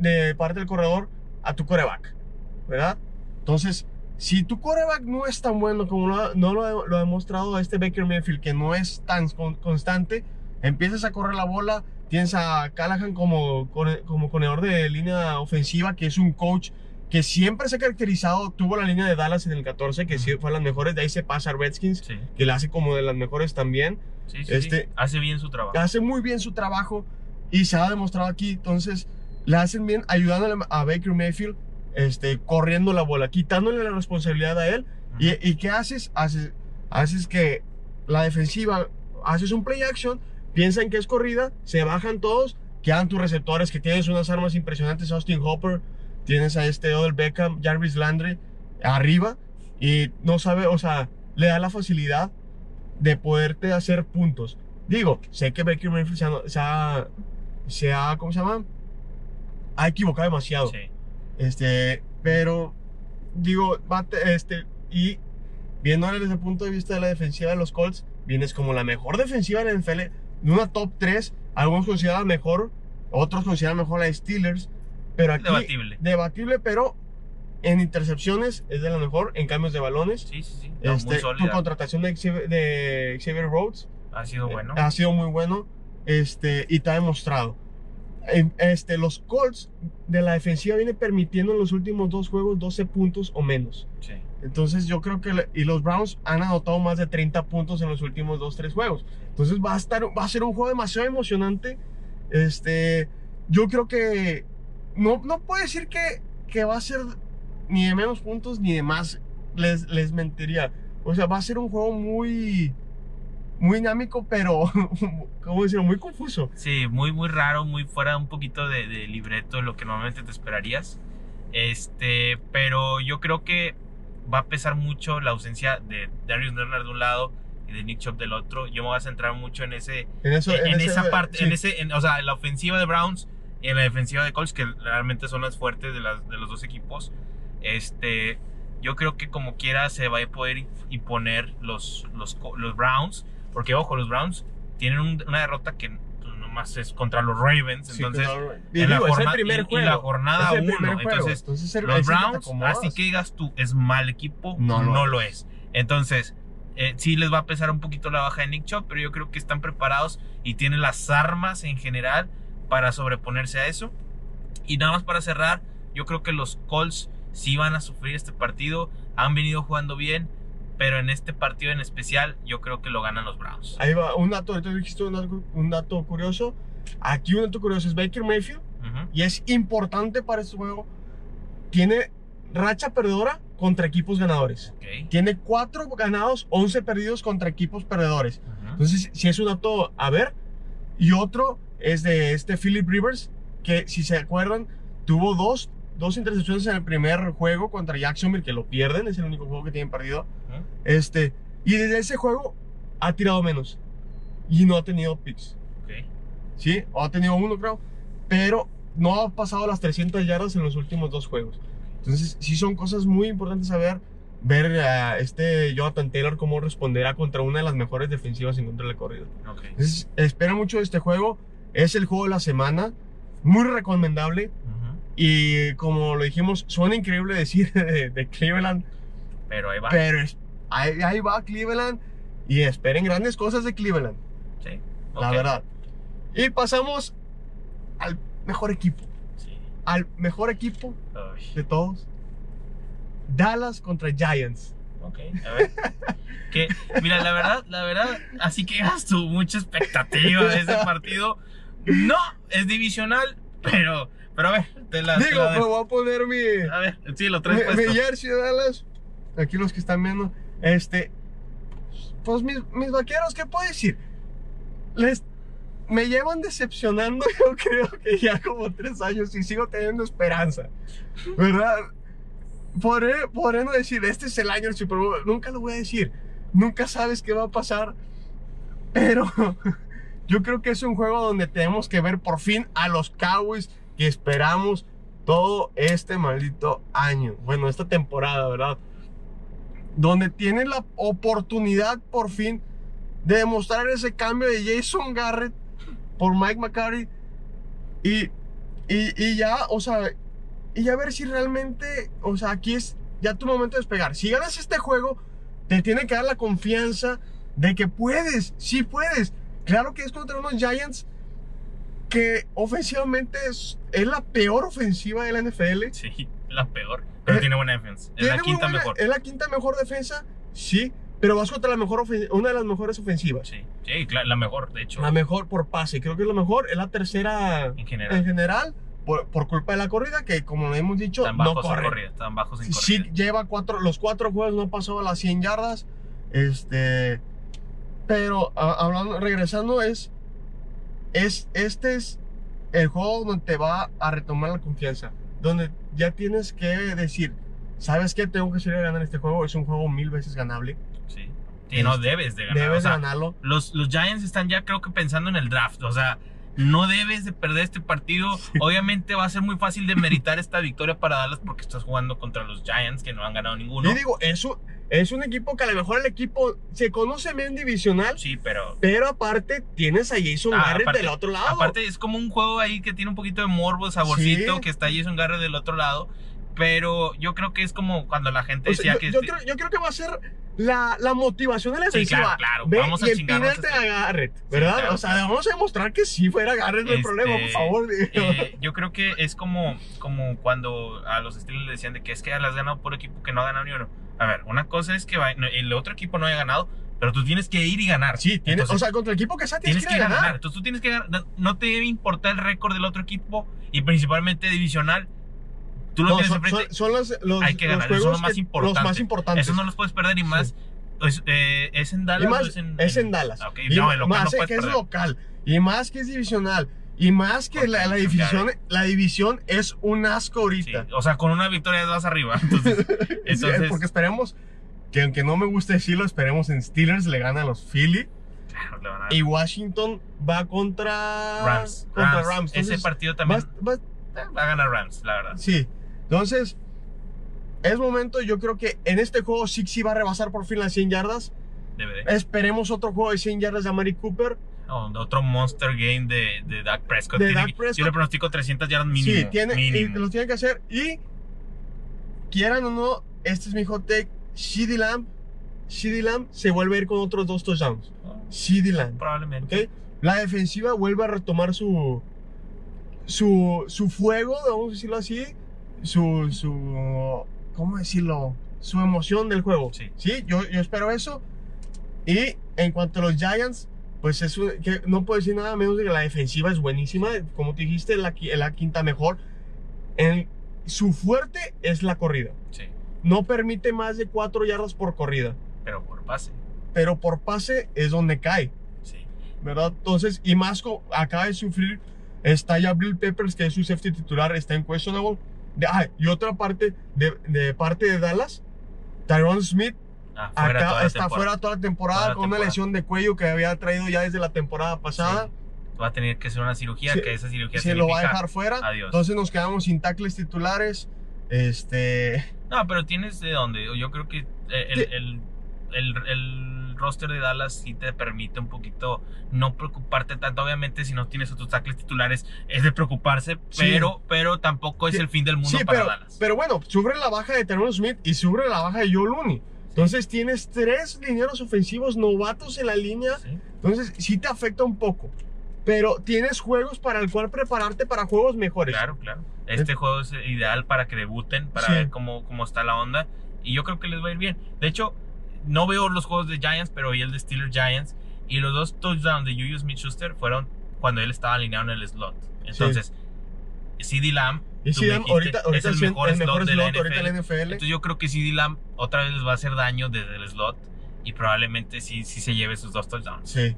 de parte del corredor a tu coreback, ¿verdad? Entonces, si tu coreback no es tan bueno como lo, no lo, ha- lo ha demostrado este Baker Mayfield, que no es tan con- constante, empiezas a correr la bola, tienes a Callahan como, como corredor de línea ofensiva, que es un coach que siempre se ha caracterizado, tuvo la línea de Dallas en el 14, que sí fue las mejores, de ahí se pasa a Redskins, Sí, que la hace como de las mejores también. sí, sí, Este- sí. Hace bien su trabajo. Hace muy bien su trabajo y se ha demostrado aquí. Entonces, le hacen bien ayudándole a Baker Mayfield, este, corriendo la bola, quitándole la responsabilidad a él. ¿Y, y qué haces? haces? Haces que la defensiva, haces un play action, piensan que es corrida, se bajan todos, quedan tus receptores que tienes unas armas impresionantes, Austin Hopper, tienes a este Odell Beckham, Jarvis Landry arriba y no sabe, o sea, le da la facilidad de poderte hacer puntos. Digo, sé que Baker Mayfield se ha, se ha, se ha- ¿cómo se llama? Ha equivocado demasiado. Sí. Este, pero digo, este, y viéndole desde el punto de vista de la defensiva de los Colts, vienes como la mejor defensiva en el NFL, de una top 3, algunos consideran mejor, otros consideran mejor a la Steelers, pero aquí Debatible. debatible, pero en intercepciones es de la mejor, en cambios de balones. Sí, sí, sí. No, Este, muy tu contratación de Xavier, de Xavier Rhodes Ha sido bueno. ha sido muy bueno este, y te ha demostrado. Este, los Colts de la defensiva viene permitiendo en los últimos dos juegos 12 puntos o menos. Sí. Entonces yo creo que... Y los Browns han anotado más de 30 puntos en los últimos dos, tres juegos. Entonces va a, estar, va a ser un juego demasiado emocionante. Este, yo creo que... No, no puedo decir que, que va a ser ni de menos puntos ni de más. Les, les mentiría. O sea, va a ser un juego muy... Muy dinámico, pero... ¿Cómo decirlo? Muy confuso. Sí, muy, muy raro, muy fuera un poquito de, de libreto lo que normalmente te esperarías. Este, pero yo creo que va a pesar mucho la ausencia de Darius Leonard de un lado y de Nick Chubb del otro. Yo me voy a centrar mucho en ese, En, eso, en, ese- esa parte, sí. en ese, en- o sea, en la ofensiva de Browns y en la defensiva de Colts, que realmente son las fuertes de, las, de los dos equipos. Este, yo creo que como quiera se va a poder imponer los, los, los Browns, porque ojo, los Browns tienen un- una derrota que pues, nomás es contra los Ravens, Sí, entonces claro. Y en la digo, es el jorna- primer y- la jornada Es el 1, primer juego. entonces Entonces, el- los Browns, así que digas tú, es mal equipo, No no, lo lo, es. Entonces, eh, sí les va a pesar un poquito la baja de Nick Chubb, pero yo creo que están preparados y tienen las armas en general para sobreponerse a eso. Y nada más para cerrar, yo creo que los Colts sí van a sufrir este partido, han venido jugando bien, pero en este partido en especial yo creo que lo ganan los Browns. Ahí va, un dato, ahorita dijiste un dato, un dato curioso. Aquí un dato curioso es Baker Mayfield Ujú. y es importante para este juego. Tiene racha perdedora contra equipos ganadores. Tiene 4 ganados, 11 perdidos contra equipos perdedores. Entonces, si es un dato a ver. Y otro es de este Philip Rivers, que si se acuerdan, tuvo dos, dos intercepciones en el primer juego contra Jacksonville, que lo pierden, es el único juego que tienen perdido. Ujú. Este, y desde ese juego ha tirado menos. Y no ha tenido picks. Ok. ¿Sí? O ha tenido uno, creo. Pero no ha pasado las 300 yardas en los últimos dos juegos. Entonces, sí son cosas muy importantes a ver. Ver a este Jonathan Taylor cómo responderá contra una de las mejores defensivas en contra del corrido. Ok. Entonces, espera mucho de este juego. Es el juego de la semana. Muy recomendable. Ujú. Y como lo dijimos, suena increíble decir de, de Cleveland. Pero ahí va. Pero es- ahí, ahí va Cleveland. Y esperen grandes cosas de Cleveland. Sí. La verdad. Y pasamos al mejor equipo. Sí. Al mejor equipo Uy. de todos. Dallas contra Giants. Ok, a ver. Que, mira, la verdad, la verdad, así que hagas tú mucha expectativa de ese partido. No, es divisional, pero, pero a ver, te la, te Digo, la me voy a poner mi, A ver, sí, lo mi, traes mi puesto. jersey de Dallas. Aquí los que están viendo. Este. Pues mis, mis vaqueros, ¿qué puedo decir? Les. Me llevan decepcionando, yo creo que ya como tres años y sigo teniendo esperanza. ¿Verdad? Podré, podré no decir, este es el año del Super Bowl. Nunca lo voy a decir. Nunca sabes qué va a pasar. Pero yo creo que es un juego donde tenemos que ver por fin a los Cowboys que esperamos todo este maldito año. Bueno, esta temporada, ¿verdad? Donde tienen la oportunidad por fin de demostrar ese cambio de Jason Garrett por Mike McCarthy. Y, Y, y ya, o sea, y ya ver si realmente, o sea, aquí es ya tu momento de despegar. Si ganas este juego, te tiene que dar la confianza de que puedes, sí puedes. Claro que es contra unos Giants que ofensivamente es, es la peor ofensiva de la NFL. Sí, la peor. Pero Eh, tiene buena defensa. Es la quinta buena- mejor. Es la quinta mejor defensa, sí, pero vas contra la mejor una de las mejores ofensivas. Sí, sí, la mejor, de hecho. La mejor por pase, creo que es lo mejor. Es la tercera En en general. por, por culpa de la corrida, que como hemos dicho, Están no bajos en corre. corrida. Están bajos en Sí, corrida. lleva cuatro, los cuatro juegos no pasó a las 100 yardas. Este, pero a- hablando, regresando es, es, este es el juego donde te va a retomar la confianza, donde ya tienes que decir, ¿sabes qué? Tengo que salir a ganar este juego. Es un juego mil veces ganable. Sí. Sí, no Este, debes de ganar. Debes o sea, ganarlo. los, los Giants están ya creo que pensando en el draft. O sea, no debes de perder este partido. Obviamente va a ser muy fácil de meritar esta victoria para Dallas porque estás jugando contra los Giants que no han ganado ninguno. Y digo, eso es un equipo que a lo mejor el equipo se conoce bien divisional, Sí, pero pero aparte tienes a Jason Ah, Garrett aparte- del otro lado. aparte es como un juego ahí que tiene un poquito de morbo, saborcito, Sí. que está Jason Garrett del otro lado. Pero yo creo que es como cuando la gente O sea, decía yo, que... yo creo, yo creo que va a ser la, la motivación de la Sí, claro, claro. Ve Vamos a y chingarnos empínate este- a Garrett, ¿verdad? claro, o sea, claro. vamos a demostrar que sí fuera Garrett el Este, problema, por favor. Eh, yo creo que es como, como cuando a los Steelers le decían de que es que las has ganado por equipo que no ha ganado ni uno. A ver, una cosa es que el otro equipo no haya ganado, pero tú tienes que ir y ganar. sí, tienes, Entonces, o sea, contra el equipo que sea tienes, tienes que, que ganar. ganar. Entonces tú tienes que ganar. No te debe importar el récord del otro equipo y principalmente divisional. Tú lo No, tienes son, enfrente. son- son los, los, Hay que los ganar, juegos son los más importantes. Los más importantes. Eso no los puedes perder y más. pues, eh, ¿Es en y Dallas más, o es en, es en Dallas. Y No, el local más no que es local. Y más que es divisional. Y más que la, división, la división es un asco Sí, ahorita. o sea, con una victoria vas arriba. Entonces, Sí, porque esperemos que aunque no me guste decirlo, esperemos en Steelers le gana a los Philly. claro, le van a dar Y Washington va contra Rams. Contra Rams. Rams. Ese partido también va- va- va a ganar Rams, la verdad. sí. Entonces, es momento. Yo creo que en este juego sí, sí va a rebasar por fin las 100 yardas. Debe de. Esperemos otro juego de 100 yardas de Amari Cooper. Oh, otro monster game de, de Dak Prescott. De Dak Prescott. Yo le pronostico 300 yardas mínimo. sí, tiene, y mínimo. lo tiene que hacer. Y quieran o no, este es mi hot take. CD Lamb, CD Lamb se vuelve a ir con otros dos touchdowns. Oh, CD Lamb. Probablemente. ¿ok? La defensiva vuelve a retomar su, su, su fuego, vamos a decirlo así, su, su, ¿cómo decirlo? Su emoción del juego. Sí. yo, yo espero eso. Y en cuanto a los Giants, pues es que no puedo decir nada menos de que la defensiva es buenísima. Como te dijiste, la, la quinta mejor. En, su fuerte es la corrida. Sí, No permite más de cuatro yardas por corrida. pero por pase. Pero por pase es donde cae. Sí. ¿verdad? Entonces, y más acaba de sufrir, está ya Bill Peppers, que es su safety titular, está en questionable. De, ah, y otra parte, de, de parte de Dallas, Tyrone Smith Ah, fuera acá está fuera toda la temporada Toda la con una lesión de cuello que había traído ya desde la temporada pasada. Sí. Va a tener que hacer una cirugía, Sí, que esa cirugía Se lo va a dejar fuera. adiós. Entonces nos quedamos sin tackles titulares. Este. No, pero tienes de dónde. Yo creo que el, el, el roster de Dallas sí te permite un poquito no preocuparte tanto. Obviamente, si no tienes otros tackles titulares, es de preocuparse, Sí. pero, pero tampoco es Sí. el fin del mundo Sí, para pero, Dallas. pero bueno, sufre la baja de Tyrone Smith y sufre la baja de Joe Looney. Entonces tienes tres linieros ofensivos novatos en la línea. Entonces, sí te afecta un poco. Pero tienes juegos para el cual prepararte para juegos mejores. Claro, claro. Este juego es ideal para que debuten, para ver cómo, cómo está la onda. Y yo creo que les va a ir bien. De hecho, no veo los juegos de Giants, pero vi el de Steelers Giants. Y los dos touchdowns de Julius Smith Schuster fueron cuando él estaba alineado en el slot. Entonces, CD Lamb Y sí, dijiste, ahorita, es el mejor el slot mejor de la slot ahorita NFL. Entonces yo creo que CD Lamb otra vez les va a hacer daño desde el slot. Y probablemente sí, sí se lleve sus dos touchdowns. Sí.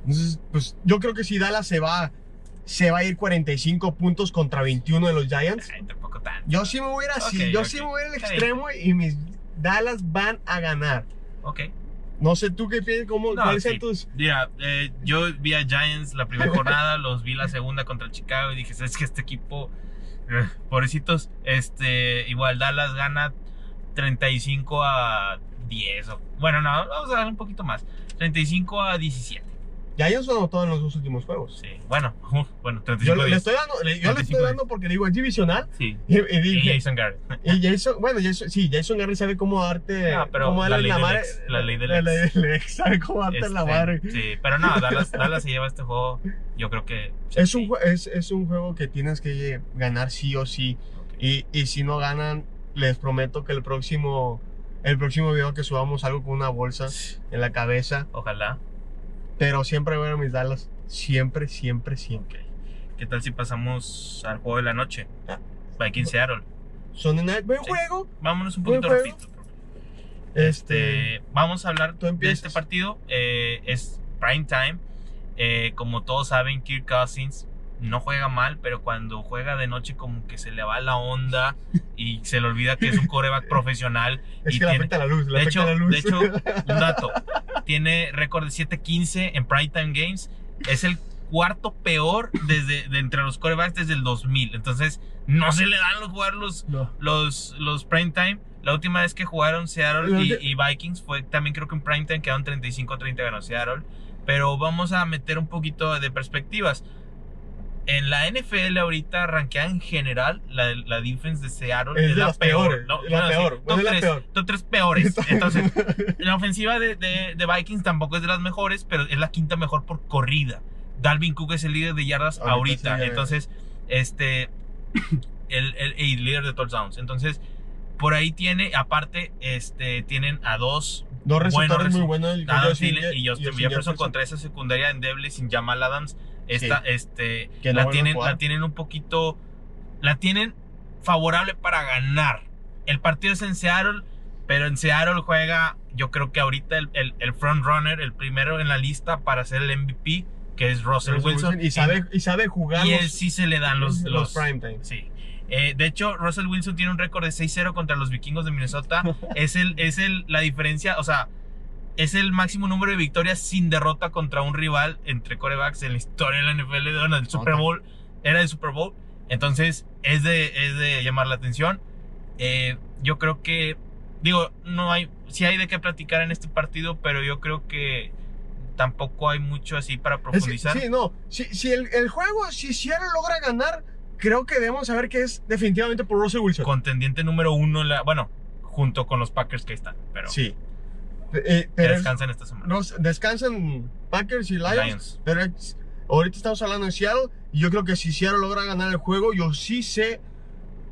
Entonces, pues yo creo que si Dallas se va, se va a ir 45 puntos contra 21 de los Giants. Ay, tampoco tanto. Yo sí me voy a ir así. Yo sí me voy a ir al extremo y mis Dallas van a ganar. Ok. No sé tú qué piensas, cómo, No, cuáles sí. sean tus. Mira, eh, yo vi a Giants la primera jornada, los vi la segunda contra Chicago y dije, es que este equipo, eh, pobrecitos, este, igual Dallas gana 35 a 10. o- bueno, no, vamos a dar un poquito más, 35 a 17. Giants anotó en los dos últimos juegos. Sí, bueno, bueno, 35 Yo le, estoy dando, le- yo le 35 estoy dando porque digo, es divisional. Sí. Y, y Y dije, Jason Garrett. y Jason, bueno, Jason, sí, Jason Garrett sabe cómo darte. Ah, pero cómo la ley madre. ex, la ley del la ex. ley del ex, sabe cómo darte la Este, madre. Sí, pero no, Dallas, Dallas se lleva este juego. Yo creo que. Es sí. un, es, es un juego que tienes que ganar sí o sí. Y, y si no ganan, les prometo que el próximo, el próximo video que subamos algo con una bolsa en la cabeza. Ojalá. Pero siempre voy a mis Dallas. Siempre, siempre, siempre. ¿Qué tal si pasamos al juego de la noche? Ah. Vikings Seattle. Son en buen Sí. juego. Vámonos un Buen poquito rapidito. Este, Este, vamos a hablar Tú de este partido. Eh, es prime time. Eh, como todos saben, Kirk Cousins no juega mal, pero cuando juega de noche como que se le va la onda y se le olvida que es un coreback profesional. es y que le tiene- afecta la luz. Le de afecta hecho, la luz. de hecho, un dato. Tiene récord de 7-15 en primetime games. Es el cuarto peor desde, de entre los corebacks desde el 2000. Entonces, no se le dan los jugar los, no. los, los primetime. La última vez que jugaron Seattle y Vikings fue también creo que en primetime quedaron 35-30 ganó Seattle. Pero vamos a meter un poquito de perspectivas. En la NFL ahorita ranqueada en general, la, la defense de Seattle Es es, de la las peor. peores, No, la no, sí, peor, top es la peor. top tres peores. Entonces, la ofensiva de, de- de Vikings tampoco es de las mejores, pero es la quinta mejor por corrida. Dalvin Cook es el líder de yardas Ahorita ahorita. sí, ya- Entonces, este. El, el, el líder de touchdowns. Entonces, por ahí tiene, aparte, este, tienen a dos. Dos receptores buenos muy buenos. Adam Thielen y Justin Jefferson contra esa secundaria endeble sin Jamal Adams. Esta, este, Que no la, tienen, la tienen un poquito. La tienen favorable para ganar. El partido es en Seattle, pero en Seattle juega, yo creo que ahorita el, el, el front runner, el primero en la lista para ser el MVP, que es Russell, Russell Wilson. Wilson, Y sabe, y sabe jugar y los, él sí se le dan los, los, los, prime time. Sí. Eh, de hecho, Russell Wilson tiene un récord de 6-0 contra los vikingos de Minnesota. es el, es el, la diferencia, o sea, es el máximo número de victorias sin derrota contra un rival entre corebacks en la historia de la NFL, bueno, del Super. Bowl. Era el Super Bowl. Entonces, es de, es de llamar la atención. Eh, yo creo que, digo, no hay, sí hay de qué platicar en este partido, pero yo creo que tampoco hay mucho así para Es- profundizar. sí, no. Si, si el, el juego, si Seattle logra ganar, creo que debemos saber que es definitivamente por Russell Wilson. Contendiente número uno, en la, bueno, junto con los Packers que están, pero sí. Eh, que pero es- descansan esta semana. nos- descansan Packers y Lions. Lions. Pero es- ahorita estamos hablando de Seattle. Y yo creo que si Seattle logra ganar el juego, yo sí sé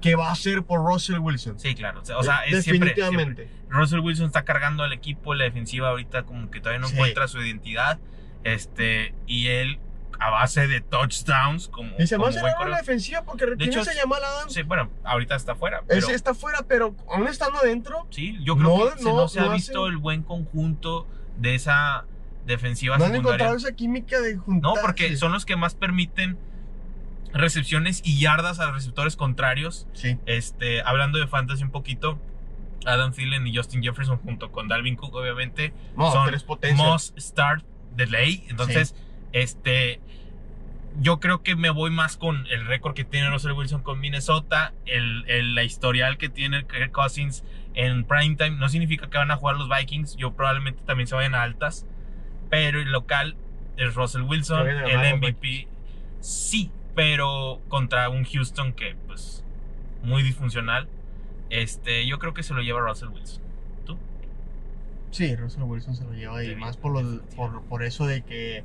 que va a ser por Russell Wilson. Sí, claro. O sea, es siempre, definitivamente. siempre. Russell Wilson está cargando al equipo, la defensiva ahorita como que todavía no Sí. encuentra su identidad. Este, y él a base de touchdowns como, Y se me hace raro la defensiva porque hecho, tienes a Jamal Adams. Sí, bueno, ahorita está fuera, pero está fuera, pero aún estando adentro, sí, yo creo No, que se- no, no, se ha no visto el buen conjunto de esa defensiva no han secundaria. encontrado esa química de No, juntarse. porque son los que más permiten recepciones y yardas a receptores contrarios. Sí. Este, hablando de fantasy un poquito, Adam Thielen y Justin Jefferson junto con Dalvin Cook, obviamente, No, son tres potencias. must start de ley. Entonces, este, yo creo que me voy más con el récord que tiene Russell Wilson con Minnesota, el, el- la historial que tiene Kirk Cousins en primetime. No significa que van a jugar los Vikings, yo probablemente también se vayan a altas, pero el local es Russell Wilson, el MVP. Sí, pero contra un Houston que, pues, muy disfuncional. Este, yo creo que se lo lleva Russell Wilson. ¿Tú? Sí, Russell Wilson se lo lleva y más por, lo- por, por eso de que,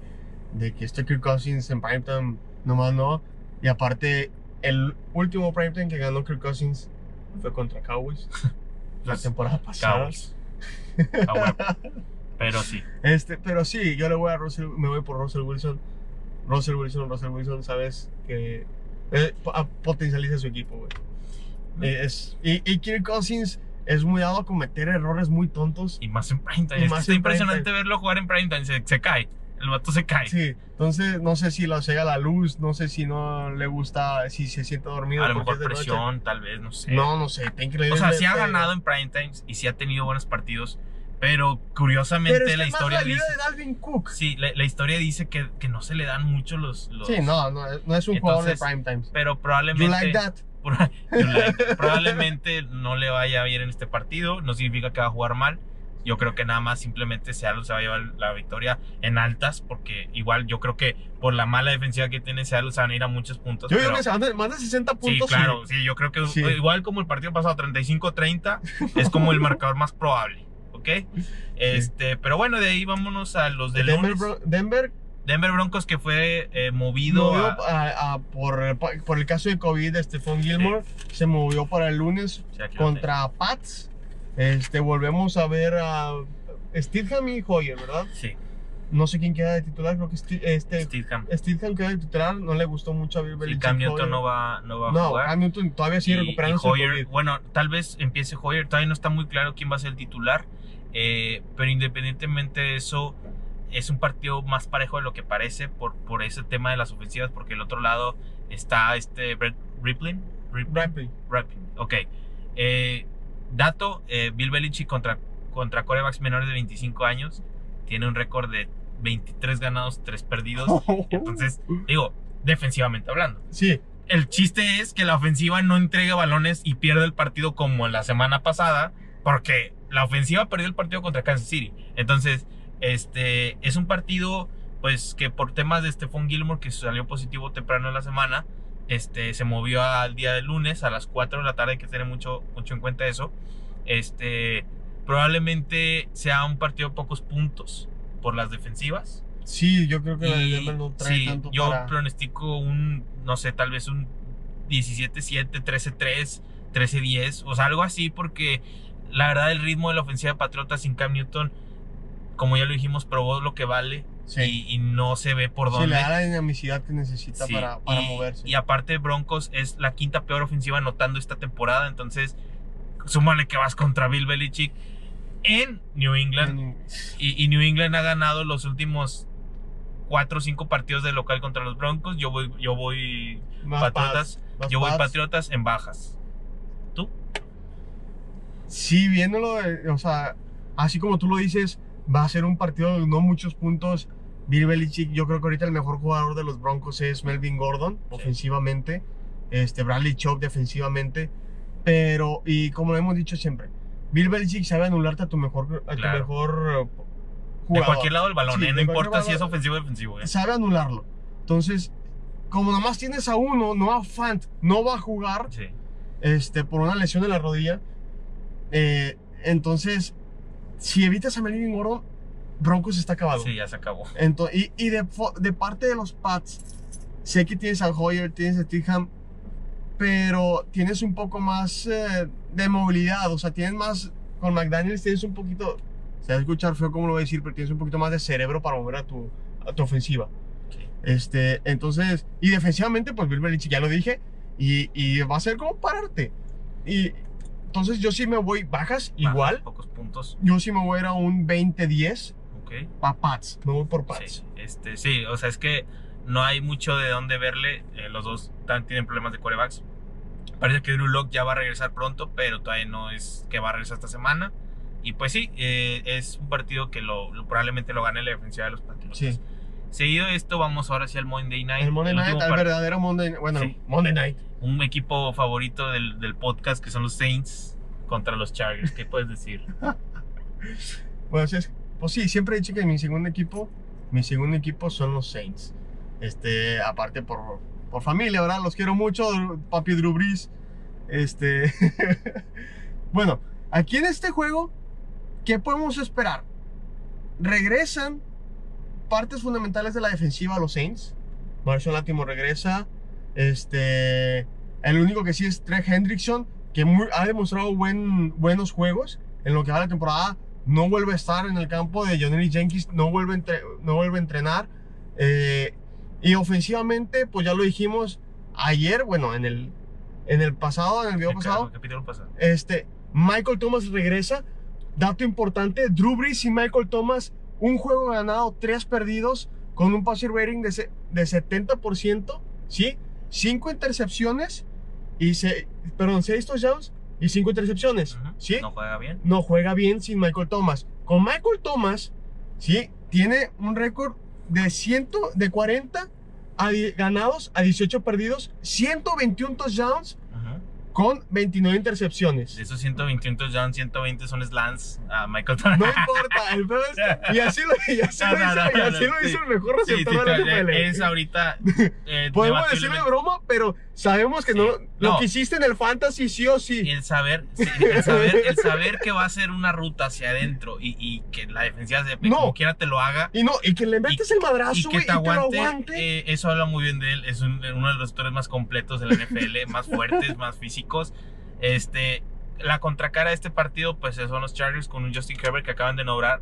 de que este Kirk Cousins en primetime nomás no. Y aparte, el último primetime que ganó Kirk Cousins fue contra Cowboys la temporada pasada. Cowboys. Ah. Pero sí. Este, pero sí, yo le voy a Russell, me voy por Russell Wilson. Russell Wilson, Russell Wilson, sabes que eh, po- a- potencializa su equipo, güey. Eh, es, y, y Kirk Cousins es muy dado a cometer errores muy tontos. Y más en primetime. Y Es más impresionante verlo jugar en primetime. Se, se cae. El vato se cae. Sí, entonces no sé si lo cega la luz, no sé si no le gusta, si se siente dormido. A lo mejor es de noche. presión, tal vez, no sé. No, no sé, increíble. o sea, sí ha ganado en primetime y sí ha tenido buenos partidos. Pero curiosamente Pero es la que más historia la vida dice. de Dalvin Cook. Sí, la, la historia dice que, que no se le dan mucho los. los- Sí, no, no, no es un jugador de Entonces, prime times. Pero You probablemente. like that? You like- probablemente no le vaya bien en este partido. No significa que va a jugar mal. Yo creo que nada más simplemente Seattle se va a llevar la victoria en altas, porque igual yo creo que por la mala defensiva que tiene Seattle se van a ir a muchos puntos. Yo pero- que se más de 60 Sí, puntos. claro, sí, yo creo que Sí. igual como el partido pasado 35-30 es como el marcador más probable, ¿ok? Este, pero bueno, de ahí vámonos a los de Denver, lunes. Denver Denver Broncos que fue eh, movido movió a- a- a- por, por el caso de COVID de Stephon Gilmore, se movió para el lunes Sí, contra Pats. Este, volvemos a ver a Steedham y Hoyer, ¿verdad? Sí, No sé quién queda de titular, creo que Ste- este, Steedham. Steedham queda de titular, no le gustó mucho a Bill Y Belichick. Cam Newton no va, no va a No, jugar. Cam Newton todavía sigue Y- recuperándose y del Hoyer, bueno, tal vez empiece Hoyer, todavía no está muy claro quién va a ser el titular, eh, pero independientemente de eso, es un partido más parejo de lo que parece por, por ese tema de las ofensivas, porque el otro lado está este Brett Riplin. Rip- Ripley. Riplin, ok. Eh, dato, eh, Bill Belichick contra, contra corebacks menores de 25 años tiene un récord de 23 ganados, 3 perdidos. Entonces, digo, defensivamente hablando. sí, El chiste es que la ofensiva no entrega balones y pierde el partido como la semana pasada, porque la ofensiva perdió el partido contra Kansas City. Entonces, este es un partido, pues que por temas de Stephon Gilmore, que salió positivo temprano en la semana, este se movió al día de lunes a las 4 de la tarde, hay que tener mucho, mucho en cuenta eso. Este probablemente sea un partido de pocos puntos por las defensivas. sí, yo creo que la Y, Denver no trae sí, tanto yo para... pronostico un, no sé, tal vez un 17-7, 13-3, 13-10, o sea, algo así, porque la verdad el ritmo de la ofensiva de Patriotas sin Cam Newton, como ya lo dijimos, probó lo que vale Sí. y, y no se ve por dónde. le da la dinamicidad que necesita Sí, para, para y, moverse. y aparte Broncos es la quinta peor ofensiva anotando esta temporada, entonces súmale que vas contra Bill Belichick en New England. Y, y New England ha ganado los últimos cuatro o cinco partidos de local contra los Broncos. Yo voy, yo voy Más Patriotas. Más yo voy. Patriotas en bajas. ¿Tú? Sí, viéndolo, eh, o sea, así como tú lo dices, va a ser un partido de no muchos puntos. Bill Belichick, yo creo que ahorita el mejor jugador de los Broncos es Melvin Gordon, ofensivamente. Este, Bradley Chubb defensivamente. Pero, y como lo hemos dicho siempre, Bill Belichick sabe anularte a tu mejor, a tu mejor eh, De jugador. cualquier lado del balón, Sí, ¿eh? no de importa si es ofensivo o defensivo. ¿eh? Sabe anularlo. Entonces, como nomás tienes a uno, no a Fant, no va a jugar Sí. este, por una lesión en la rodilla. Eh, entonces, si evitas a Melvin Gordon, Broncos está acabado. sí, ya se acabó. Ento- y y de, de parte de los Pats, sé que tienes a Hoyer, tienes a Tiham, pero tienes un poco más eh, de movilidad. O sea, tienes más. Con McDaniels tienes un poquito. Se va a escuchar feo como lo voy a decir, pero tienes un poquito más de cerebro para mover a tu, a tu ofensiva. Sí. Este, entonces, y defensivamente, pues Bill Belichick, ya lo dije, y, y va a ser como pararte. Y entonces yo sí me voy, bajas igual, Bajas, Pocos puntos. yo sí me voy a ir a un 20-10 Ok. para Pats, me voy por Pats. Sí, este, sí, o sea, es que no hay mucho de dónde verle. eh, los dos tienen problemas de corebacks. Parece que Drew Lock ya va a regresar pronto, pero todavía no es que va a regresar esta semana. Y pues sí, eh, es un partido que lo, lo- probablemente lo gane la defensiva de los Patriots. Sí. Seguido de esto, vamos ahora hacia el Monday Night. El Monday el Night, el verdadero Monday bueno, Sí. Monday Night. Un equipo favorito del, del podcast que son los Saints contra los Chargers. ¿Qué puedes decir? Pues, es- pues sí, siempre he dicho que mi segundo equipo, mi segundo equipo son los Saints. Este, aparte por, por familia, ¿verdad? Los quiero mucho, papi Drew. Este, bueno, aquí en este juego, ¿qué podemos esperar? Regresan partes fundamentales de la defensiva a los Saints. Marshall Lattimore regresa. Este, el único que sí es Trey Hendrickson, que muy- ha demostrado buen, buenos juegos en lo que va la temporada. No vuelve a estar en el campo de Johnny Jenkins, no vuelve entre- no vuelve a entrenar. Eh, y ofensivamente, pues ya lo dijimos ayer, bueno, en el, en el pasado, en el video pasado, capítulo pasado. este, Michael Thomas regresa. Dato importante, Drew Brees y Michael Thomas, un juego ganado, tres perdidos, con un passer rating de, de 70%, ¿sí? Cinco intercepciones, y se, perdón, seis touchdowns y cinco intercepciones. ¿sí? No juega bien. no juega bien sin Michael Thomas. Con Michael Thomas, sí, tiene un récord de 100, de 40 a di- ganados a 18 perdidos, 121 touchdowns. Con 29 intercepciones. De esos 121 touchdowns, 120 son slants a Michael Thomas. No importa, el peor es, y así lo, y así No, lo no, hizo, no, y no, así lo sí. hizo el mejor receptor de la NFL. es ahorita. eh, Podemos decirle broma, pero sabemos que Sí. no, lo que hiciste en el fantasy sí o sí. el saber, sí, el saber, el saber que va a ser una ruta hacia adentro y, y que la defensiva de No. como quiera te lo haga Y no, y que le metes el y madrazo, que y, te te lo aguante. eh, eso habla muy bien de él. Es un- uno de los receptores más completos de la NFL, más fuertes, más físicos. Este, la contracara de este partido, pues son los Chargers con un Justin Herbert que acaban de nombrar,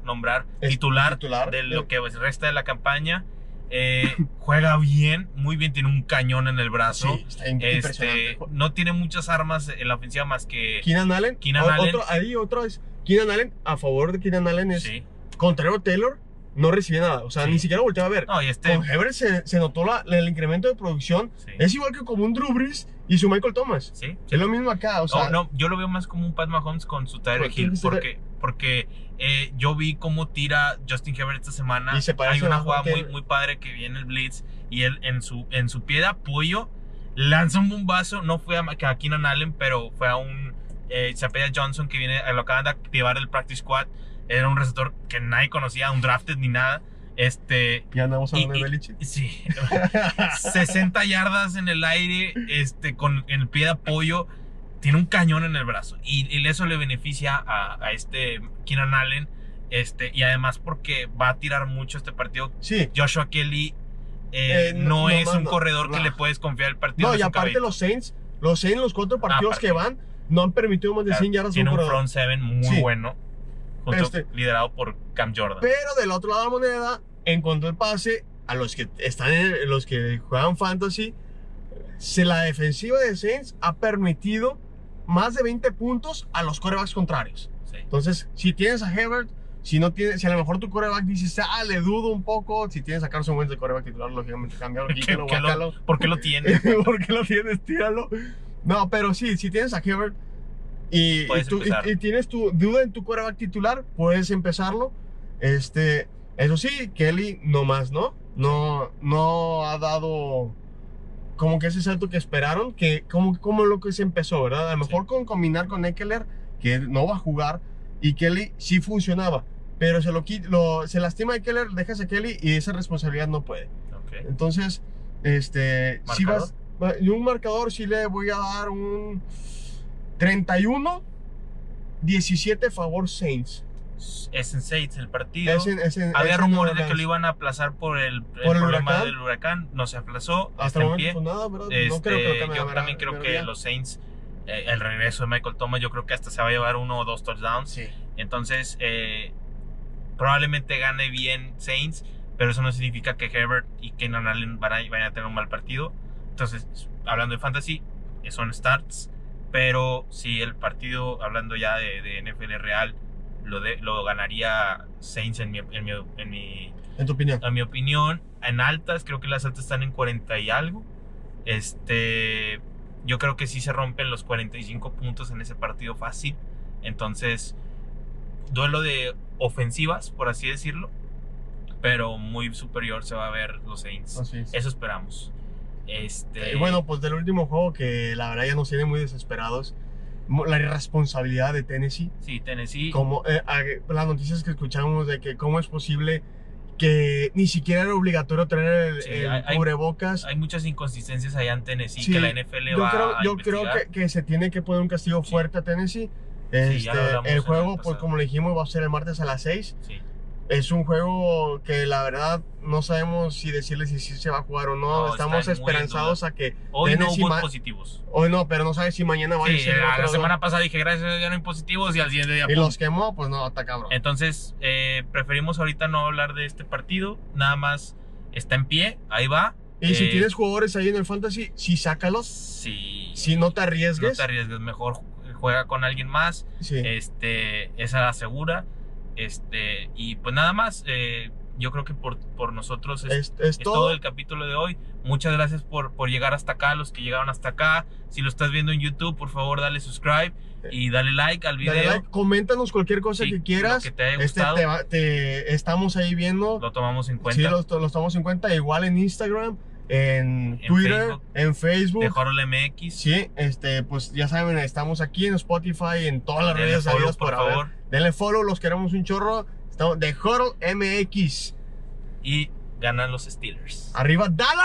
titular, titular. de lo que resta de la campaña. Eh, juega bien, muy bien, tiene un cañón en el brazo. Sí, está impresionante. Este, no tiene muchas armas en la ofensiva más que. Keenan Allen. Keenan o- Allen. Otro, ahí otro es. Keenan Allen, a favor de Keenan Allen es. Sí. Contrario Taylor, no recibía nada. O sea, Sí. ni siquiera volteaba a ver. No, y este. Con Herbert se, se notó la- el incremento de producción. Sí. Es igual que como un Drew Brees y su Michael Thomas. Sí, Es lo mismo acá. O sea, no, no, yo lo veo más como un Pat Mahomes con su Tyreek Hill. Porque, porque eh, yo vi cómo tira Justin Herbert esta semana. Y se Hay una jugada muy, muy padre que viene el Blitz y él en su, en su pie de apoyo lanza un bombazo. No fue a, a Keenan Allen, pero fue a un eh, Chapea Johnson que viene, lo acaban de activar el Practice Squad. Era un receptor que nadie conocía, un drafted ni nada. Este, ya andamos hablando Y- de Belichick. sí, 60 yardas en el aire, este, con el pie de apoyo, tiene un cañón en el brazo. Y, y eso le beneficia a, a este Keenan Allen. Este, y además porque va a tirar mucho este partido. Sí. Joshua Kelly eh, Eh, no, no, es no, un no, corredor que le puedes confiar el partido. No, y aparte cabello. los Saints, los Saints, los cuatro partidos que van, no han permitido más de 100 yardas un Tiene un front seven muy Sí. bueno, junto- Este- liderado por Cam Jordan. Pero del otro lado de la moneda, encontró el pase a los que están en, los que juegan fantasy. Se, la defensiva de Saints ha permitido más de 20 puntos a los corebacks contrarios. Sí. Entonces, si tienes a Herbert, si no tienes, si a lo mejor tu coreback dices, ah, le dudo un poco, si tienes a Carson Wentz de coreback titular, lógicamente cambiarlo, ¿Qué- quítalo, qué lo-. ¿Por qué lo tiene? ¿Por qué lo tienes? Tíralo. No, pero sí, si tienes a Herbert y, y Puedes tú- y- empezar. y tienes tu duda en tu quarterback titular, puedes empezarlo. Este, eso sí, Kelly no más, ¿no? No, no ha dado como que ese salto que esperaron, que como, como lo que se empezó, ¿verdad? A lo mejor con combinar con Eckler, que no va a jugar, y Kelly sí funcionaba, pero se lo, lo se lastima a Eckler, dejas a Kelly y esa responsabilidad no puede. Ok. Entonces, este, si vas, un marcador sí le voy a dar un 31 17 favor Saints. Es en Saints el partido. Es en- es en- Había rumores de que lo iban a aplazar por el, el ¿Por el problema huracán? del huracán. No se aplazó. Hasta el en momento pues nada. Este, no creo que lo cambien yo también creo que los Saints, eh, el regreso de Michael Thomas, yo creo que hasta se va a llevar uno o dos touchdowns. Sí. Entonces, eh, probablemente gane bien Saints, pero eso no significa que Herbert y Kenan Allen van a, vayan a tener un mal partido. Entonces, hablando de fantasy, son starts, pero si el partido, hablando ya de, de NFL real, lo, de, lo ganaría Saints en mi, en mi, en mi En tu opinión. a mi opinión, en altas, creo que las altas están en 40 y algo. Este, yo creo que sí se rompen los 45 puntos en ese partido fácil. Entonces, duelo de ofensivas, por así decirlo, pero muy superior se va a ver los Saints. Así es. Eso esperamos. Este, Y bueno, pues del último juego que la verdad ya nos tiene muy desesperados, la irresponsabilidad de Tennessee. sí, Tennessee. Como eh, las noticias que escuchamos de que cómo es posible que ni siquiera era obligatorio tener el, Sí, el hay- hay- cubrebocas. Hay muchas inconsistencias allá en Tennessee Sí, que la NFL yo va creo, a yo creo que, que se tiene que poner un castigo Sí. fuerte a Tennessee. Este, el juego, pues como le dijimos, va a ser el martes a las 6. Sí. Es un juego que la verdad no sabemos si decirle si sí se va a jugar o no. No, Estamos esperanzados a que Hoy no hubo positivos. hoy no, pero no sabes si mañana va a Sí, ser la, otro- semana pasada dije gracias a Dios no hay positivos y al siguiente día y pum. los quemó, pues no, está cabrón. Entonces, eh, preferimos ahorita no hablar de este partido. Nada más está en pie, ahí va. y si eh, tienes jugadores ahí en el fantasy, sí sácalos. Si, Si no te no arriesgues. te arriesgues, mejor juega con alguien más. sí. Este, esa la segura. Este, y pues nada más. eh, yo creo que por, por nosotros es, es, es es todo. todo. el capítulo de hoy. Muchas gracias por, por llegar hasta acá, los que llegaron hasta acá. Si lo estás viendo en YouTube, por favor, dale subscribe y dale like al video. Dale like, coméntanos cualquier cosa Sí, que quieras. que te haya este, gustado. te estamos ahí viendo. Lo tomamos en cuenta. Sí, lo, lo estamos en cuenta. Igual en Instagram. En, En Twitter, Facebook. en Facebook. De Horror MX. Sí, este, pues ya saben, estamos aquí en Spotify, en todas las Denle redes follow, por favor. Denle follow, los queremos un chorro. Estamos de Huddle MX. Y ganan los Steelers. Arriba, Dallas.